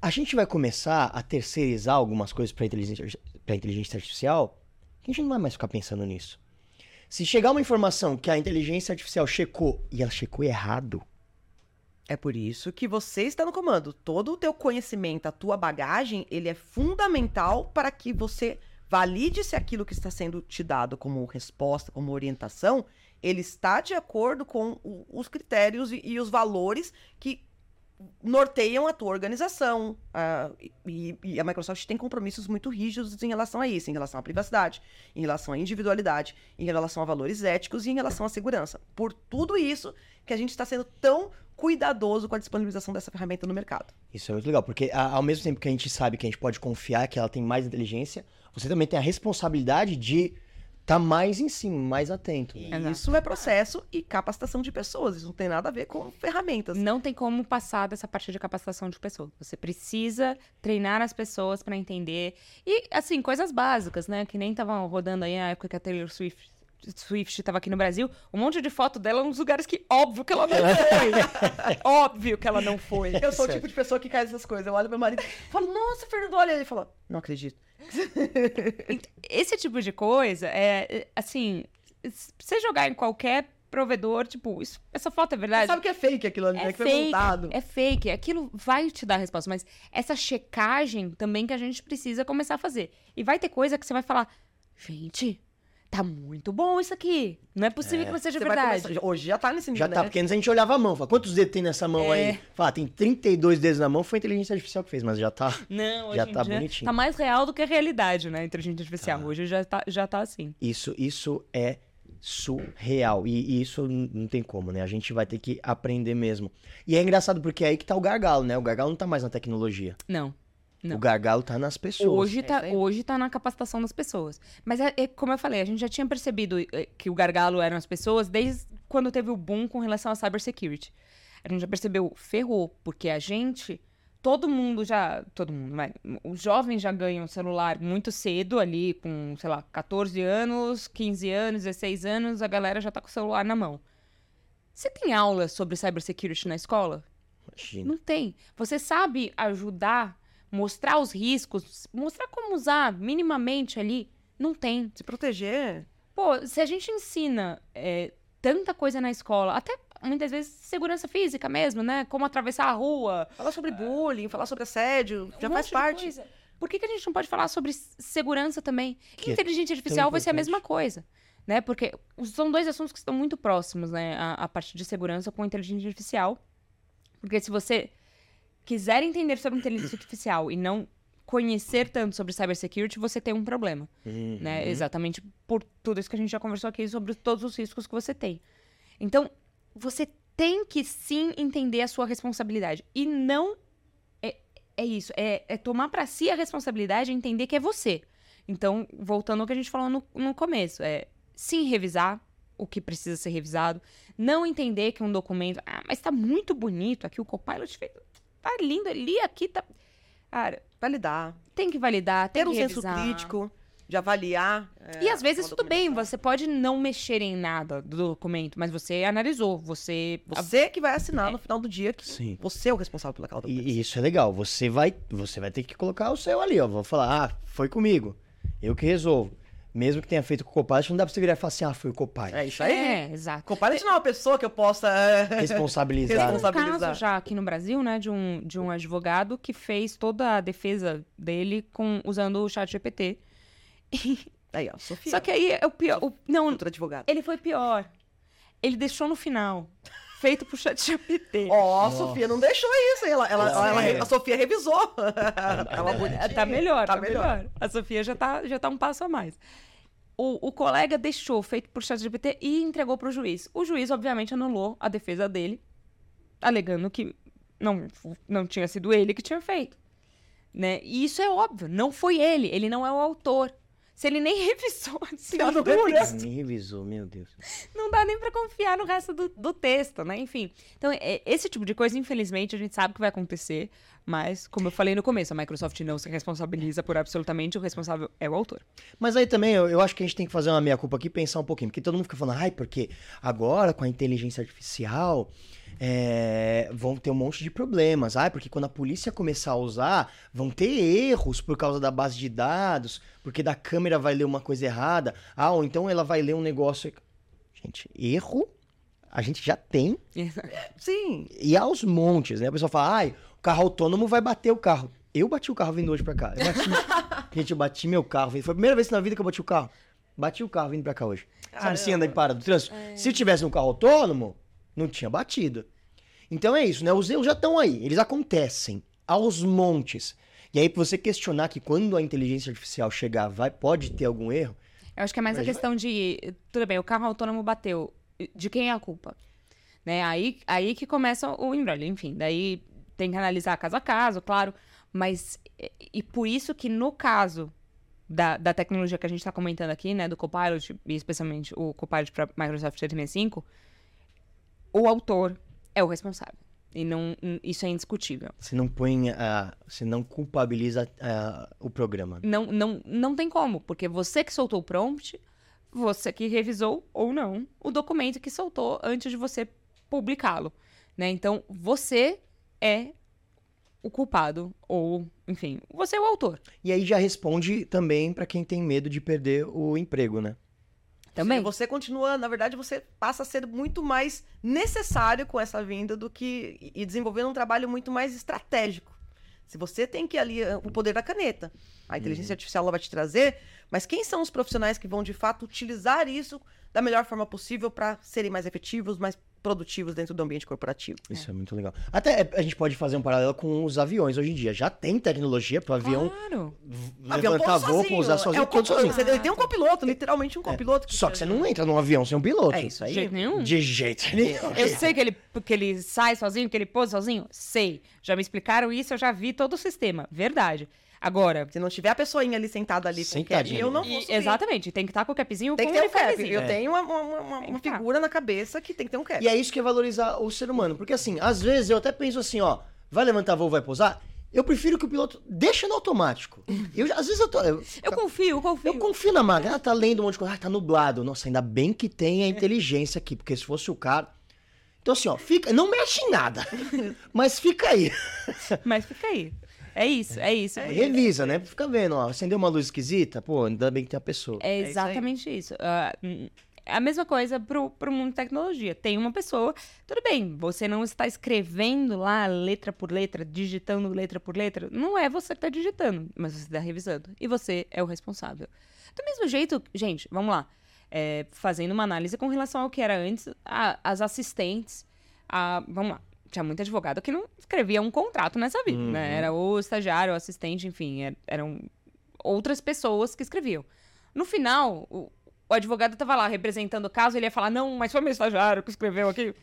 A gente vai começar a terceirizar algumas coisas para inteligência, inteligência artificial, que a gente não vai mais ficar pensando nisso. Se chegar uma informação que a inteligência artificial checou e ela checou errado, É por isso que você está no comando. Todo o teu conhecimento, a tua bagagem, ele é fundamental para que você valide se aquilo que está sendo te dado como resposta, como orientação, ele está de acordo com o- os critérios e, e os valores que norteiam a tua organização. Ah, e, e a Microsoft tem compromissos muito rígidos em relação a isso, em relação à privacidade, em relação à individualidade, em relação a valores éticos e em relação à segurança. Por tudo isso que a gente está sendo tão cuidadoso com a disponibilização dessa ferramenta no mercado. Isso é muito legal, porque ao mesmo tempo que a gente sabe que a gente pode confiar que ela tem mais inteligência, você também tem a responsabilidade de estar mais em cima, mais atento. Exato. isso é processo e capacitação de pessoas. Isso não tem nada a ver com ferramentas. Não tem como passar dessa parte de capacitação de pessoas. Você precisa treinar as pessoas pra entender. E, assim, coisas básicas, né? Que nem estavam rodando aí na época que a Taylor Swift. Swift estava aqui no Brasil, um monte de foto dela nos lugares que óbvio que ela não foi. óbvio que ela não foi. Eu sou o tipo de pessoa que cai nessas coisas. Eu olho pro meu marido e falo, nossa, Fernando, olha. Ele fala, não acredito. Esse tipo de coisa é, é, assim, se você jogar em qualquer provedor, tipo, isso- essa foto é Você verdade. sabe que é fake aquilo ali, É né? Que foi fake, montado. é fake, aquilo vai te dar a resposta, mas essa checagem também que a gente precisa começar a fazer. E vai ter coisa que você vai falar, gente, tá muito bom isso aqui. Não é possível que não seja verdade. começar- Hoje já tá nesse nível, Já tá, né? porque antes a gente olhava a mão, fala, quantos dedos tem nessa mão É. aí? Fala, tem 32 dedos na mão, foi a inteligência artificial que fez, mas já tá. Não, hoje Já tá dia bonitinho. tá mais real do que a realidade, né? A inteligência artificial. Tá. Hoje já tá, já tá assim. Isso, isso é surreal. E, e isso não tem como, né? A gente vai ter que aprender mesmo. E é engraçado porque é aí que tá o gargalo, né? O gargalo não tá mais na tecnologia. Não. Não. O gargalo tá nas pessoas. Hoje É tá, aí. hoje tá na capacitação das pessoas. Mas é, é como eu falei, a gente já tinha percebido eh, que o gargalo eram as pessoas desde quando teve o boom com relação à cybersecurity. A gente já percebeu, ferrou, porque a gente, todo mundo já, todo mundo, vai, os jovens já ganham celular muito cedo ali, com, sei lá, 14 anos, 15 anos, 16 anos, a galera já tá com o celular na mão. Você tem aula sobre cybersecurity na escola? Imagina. Não tem. Você sabe ajudar, mostrar os riscos, mostrar como usar minimamente ali? Não tem. Se proteger. Pô, se a gente ensina é, tanta coisa na escola, até muitas vezes segurança física mesmo, né? Como atravessar a rua. Falar sobre bullying, falar sobre assédio, já um faz parte. coisa. Por que, que a gente não pode falar sobre segurança também? Que é Inteligência artificial vai ser a mesma coisa. Né? Porque são dois assuntos que estão muito próximos, né? A, a parte de segurança com a inteligência artificial. Porque se você quiser entender sobre inteligência artificial e não conhecer tanto sobre cybersecurity, você tem um problema, Uhum. né? Exatamente por tudo isso que a gente já conversou aqui sobre todos os riscos que você tem. Então, você tem que sim entender a sua responsabilidade e não é, é isso, é, é tomar pra si a responsabilidade e entender que é você. Então, voltando ao que a gente falou no, no começo, é sim revisar o que precisa ser revisado, não entender que um documento, ah, mas tá muito bonito aqui o Copilot fez, tá lindo ali, aqui tá, cara, Validar. tem que validar, tem Ter um que senso crítico de avaliar. é, E às vezes tudo bem, você pode não mexer em nada do documento, mas você analisou, você Você que vai assinar no final do dia que Sim. você é o responsável documentação. E, e isso é legal. Você vai, você vai ter que colocar o seu ali, ó. Vou falar, ah, foi comigo. Eu que resolvo. Mesmo que tenha feito com o Copilot, não dá pra você virar e falar assim, ah, foi o Copilot. É isso aí. É, exato. Copilot não é uma pessoa que eu possa. é, Responsabilizar. Tem um Responsabilizar. caso já aqui no Brasil, né, de um, de um advogado que fez toda a defesa dele com, usando o chat GPT. Aí, ó, Sofia. Só que aí é o pior. o- não, Outra advogada. ele foi pior. Ele deixou no final. Feito pro chat GPT. Ó, a Sofia não deixou isso. hein? Ela, ela, Ela ela- é. a Sofia revisou. Ela bonitinha. Tá melhor, tá, Tá melhor. melhor. A Sofia já tá, já tá um passo a mais. O, o colega deixou feito por ChatGPT e entregou pro juiz. O juiz, obviamente, anulou a defesa dele, alegando que não, não tinha sido ele que tinha feito. Né? E isso é óbvio, não foi ele, ele não é o autor. Se ele nem revisou a assinatura, revisou. Me revisou, meu Deus. não dá nem pra confiar no resto do, do texto, né? Enfim. Então, é- esse tipo de coisa, infelizmente, a gente sabe que vai acontecer, mas, como eu falei no começo, a Microsoft não se responsabiliza por absolutamente, o responsável é o autor. Mas aí também eu, eu acho que a gente tem que fazer uma meia-culpa aqui e pensar um pouquinho. Porque todo mundo fica falando, ai, porque agora com a inteligência artificial é, vão ter um monte de problemas. Ai, porque quando a polícia começar a usar, vão ter erros por causa da base de dados, porque da câmera vai ler uma coisa errada. Ah, ou então ela vai ler um negócio. Gente, erro a gente já tem Sim. e aos montes, né? A pessoa fala, ai, o carro autônomo vai bater o carro. Eu bati o carro vindo hoje pra cá. Eu bati, gente, eu bati meu carro. Foi a primeira vez na vida que eu bati o carro. Bati o carro vindo pra cá hoje. Sabe assim, anda em para do trânsito? Se tivesse um carro autônomo, não tinha batido. Então é isso, né? Os erros já estão aí. Eles acontecem aos montes. E aí, pra você questionar que quando a inteligência artificial chegar, vai, pode ter algum erro, Eu acho que é mais a questão de. Tudo bem, o carro autônomo bateu. De quem é a culpa? Né? Aí, aí que começa o embrulho. Enfim, daí tem que analisar caso a caso, claro. Mas. E, e por isso que no caso da, da tecnologia que a gente está comentando aqui, né? Do Copilot, e especialmente o Copilot para Microsoft 365, o autor é o responsável. E não, isso é indiscutível. você não põe, a, você não culpabiliza ah, o programa. Não, não, não tem como, porque você que soltou o prompt, você que revisou ou não o documento que soltou antes de você publicá-lo, né? Então, você é o culpado ou, enfim, você é o autor E aí já responde também pra quem tem medo de perder o emprego, né? Também. Você continua, na verdade, você passa a ser muito mais necessário com essa vinda do que. e desenvolvendo um trabalho muito mais estratégico. Se você tem que ali eh, o poder da caneta, a inteligência artificial ela vai te trazer, mas quem são os profissionais que vão de fato utilizar isso da melhor forma possível para serem mais efetivos, mais produtivos dentro do ambiente corporativo? Isso é. muito legal. Até é, a gente pode fazer um paralelo com os aviões hoje em dia. Já tem tecnologia para avião Claro. Avião levantar pousa voo, pousar sozinho, É o todo sozinho. Você tem um copiloto, literalmente um copiloto. Só que você não entra num avião sem um piloto. É isso De aí. jeito nenhum. De jeito nenhum. Eu sei que ele, que ele sai sozinho, que ele pousa sozinho. Sei. Já me explicaram isso, eu já vi todo o sistema. Verdade. Agora, Se não tiver a pessoazinha ali sentada ali com o cap, eu não vou subir. exatamente, tem que estar com o capzinho Tem com que ter um cap. Eu tenho uma, uma- uma- uma tá. figura na cabeça que tem que ter um cap. E é isso que é valorizar o ser humano. Porque assim, às vezes eu até penso assim, ó, vai levantar voo, vai pousar? Eu prefiro que o piloto deixe no automático. Eu, já- às vezes eu tô. Eu, Eu confio, eu confio. eu confio na máquina. Ah, tá lendo um monte de coisa. Ah, tá nublado. Nossa, ainda bem que tem a inteligência aqui, porque se fosse o cara. Então, assim, ó, fica. Não mexe em nada. Mas fica aí. Mas fica aí. É isso, é isso. Revisa, né? Fica vendo, ó. Acendeu uma luz esquisita? Pô, ainda bem que tem a pessoa. É isso exatamente isso. Ah, hum, é a mesma coisa pro, pro mundo de tecnologia. Tem uma pessoa, tudo bem, você não está escrevendo lá letra por letra, digitando letra por letra. Não é você que está digitando, mas você está revisando. E você é o responsável. Do mesmo jeito, gente, vamos lá. É, fazendo uma análise com relação ao que era antes, a- as assistentes, a, vamos lá. Tinha muito advogado que não escrevia um contrato nessa vida, Uhum. né? Era o estagiário, o assistente, enfim, er- eram outras pessoas que escreviam. No final, o, o advogado tava lá representando o caso, ele ia falar, não, mas foi meu estagiário que escreveu aqui.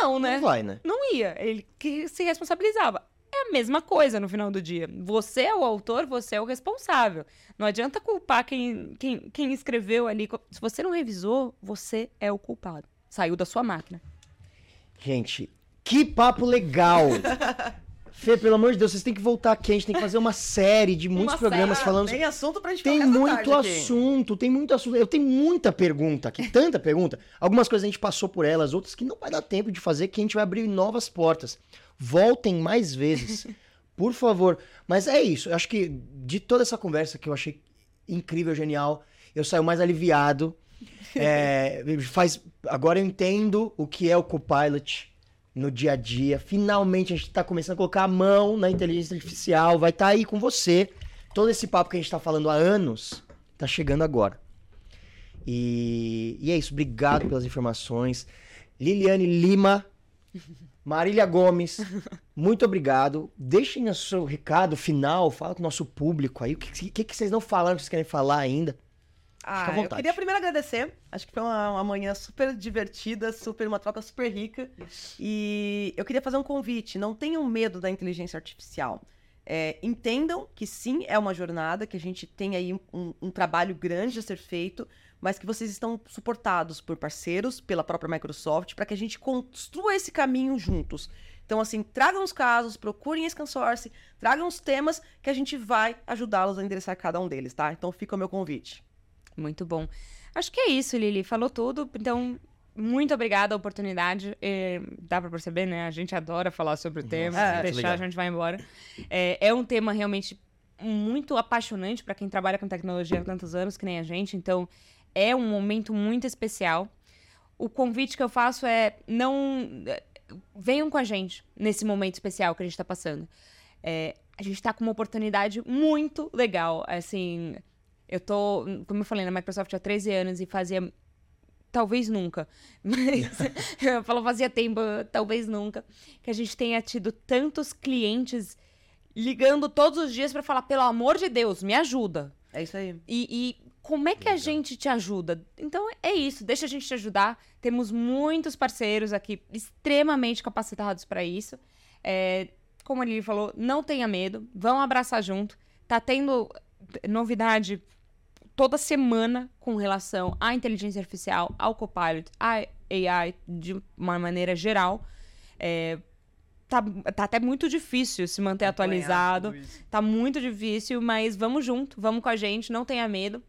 Não, né? Não vai, né? Não ia. Ele que se responsabilizava. É a mesma coisa no final do dia. Você é o autor, você é o responsável. Não adianta culpar quem, quem, quem escreveu ali. Se você não revisou, você é o culpado. Saiu da sua máquina. Gente, que papo legal! Fê, pelo amor de Deus, vocês têm que voltar aqui. A gente tem que fazer uma série de muitos Uma programas série, falando. Tem assunto pra gente Tem muito tarde aqui. assunto, tem muito assunto. Eu tenho muita pergunta aqui, tanta pergunta. Algumas coisas a gente passou por elas, outras que não vai dar tempo de fazer, que a gente vai abrir novas portas. Voltem mais vezes, por favor. Mas é isso, eu acho que de toda essa conversa que eu achei incrível, genial, eu saio mais aliviado. É, faz, agora eu entendo o que é o Copilot no dia a dia. Finalmente a gente tá começando a colocar a mão na inteligência artificial, vai estar aí com você. Todo esse papo que a gente tá falando há anos tá chegando agora. E, e é isso, obrigado pelas informações. Liliane Lima, Marília Gomes, muito obrigado. Deixem o seu recado final, fala com o nosso público aí. O que, que, que vocês não falaram que vocês querem falar ainda? Ah, eu queria primeiro agradecer. Acho que foi uma, uma manhã super divertida, super uma troca super rica. E eu queria fazer um convite. Não tenham medo da inteligência artificial. É, entendam que sim, é uma jornada, que a gente tem aí um, um trabalho grande a ser feito, mas que vocês estão suportados por parceiros, pela própria Microsoft, para que a gente construa esse caminho juntos. Então, assim, tragam os casos, procurem esse consórcio, tragam os temas que a gente vai ajudá-los a endereçar cada um deles, tá? Então fica o meu convite. Muito bom. Acho que é isso, Lili. Falou tudo. Então, muito obrigada a oportunidade. É, dá pra perceber, né? A gente adora falar sobre o tema. é, deixar, legal. a gente vai embora. É, é um tema realmente muito apaixonante para quem trabalha com tecnologia há tantos anos, que nem a gente. Então, é um momento muito especial. O convite que eu faço é não venham com a gente nesse momento especial que a gente está passando. É, a gente está com uma oportunidade muito legal. Assim, eu tô, como eu falei, na Microsoft há 13 anos e fazia. Talvez nunca. Mas eu falo fazia tempo, talvez nunca. Que a gente tenha tido tantos clientes ligando todos os dias para falar, pelo amor de Deus, me ajuda. É isso aí. E, e como é que a gente te ajuda? Então é isso, deixa a gente te ajudar. Temos muitos parceiros aqui extremamente capacitados para isso. É, como ele falou, não tenha medo, vão abraçar junto. Tá tendo novidade toda semana com relação à inteligência artificial, ao Copilot, à AI de uma maneira geral. É, tá, tá até muito difícil se manter atualizado. Tá muito difícil, mas vamos junto, vamos com a gente, não tenha medo.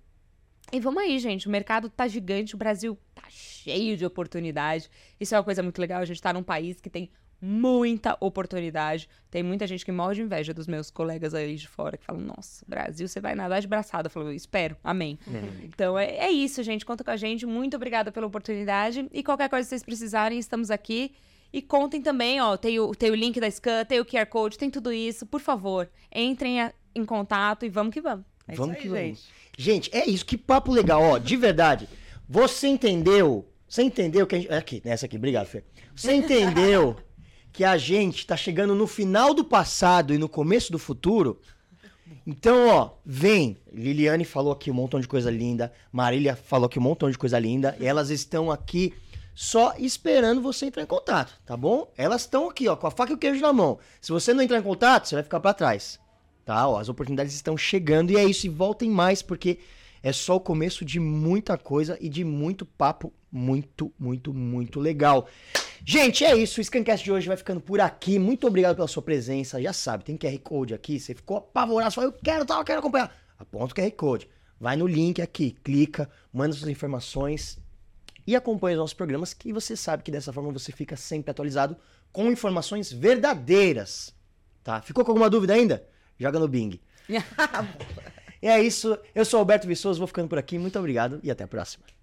E vamos aí, gente. O mercado tá gigante, o Brasil tá cheio de oportunidade. Isso é uma coisa muito legal. A gente tá num país que tem muita oportunidade. Tem muita gente que morre de inveja dos meus colegas aí de fora, que falam: Nossa, Brasil, você vai nadar de braçada. Eu falo: Espero, amém. Então é, é isso, gente. Conta com a gente. Muito obrigada pela oportunidade. E qualquer coisa que vocês precisarem, estamos aqui. E contem também, ó, tem o, tem o link da Scan, tem o QR Code, tem tudo isso. Por favor, entrem a- em contato e vamos que vamos. É Vamos isso que aí, vamos. gente. Gente, é isso, que papo legal, ó, de verdade. Você entendeu? Você entendeu que a gente. Aqui, nessa aqui, obrigado, Fê. Você entendeu que a gente tá chegando no final do passado e no começo do futuro? Então, ó, vem. Liliane falou aqui um montão de coisa linda. Marília falou aqui um montão de coisa linda. Elas estão aqui só esperando você entrar em contato, tá bom? Elas estão aqui, ó, com a faca e o queijo na mão. Se você não entrar em contato, você vai ficar pra trás. Tá? Ó, as oportunidades estão chegando e é isso. E voltem mais, porque é só o começo de muita coisa e de muito papo muito, muito, muito legal. Gente, é isso. O Scancast de hoje vai ficando por aqui. Muito obrigado pela sua presença. Já sabe, tem QR Code aqui. Você ficou apavorado, falou, eu quero tal, eu quero acompanhar. Aponta o QR Code. Vai no link aqui, clica, manda suas informações e acompanha os nossos programas, que você sabe que dessa forma você fica sempre atualizado com informações verdadeiras. Tá? Ficou com alguma dúvida ainda? Joga no Bing. É isso. Eu sou Alberto Viçoso, vou ficando por aqui. Muito obrigado e até a próxima.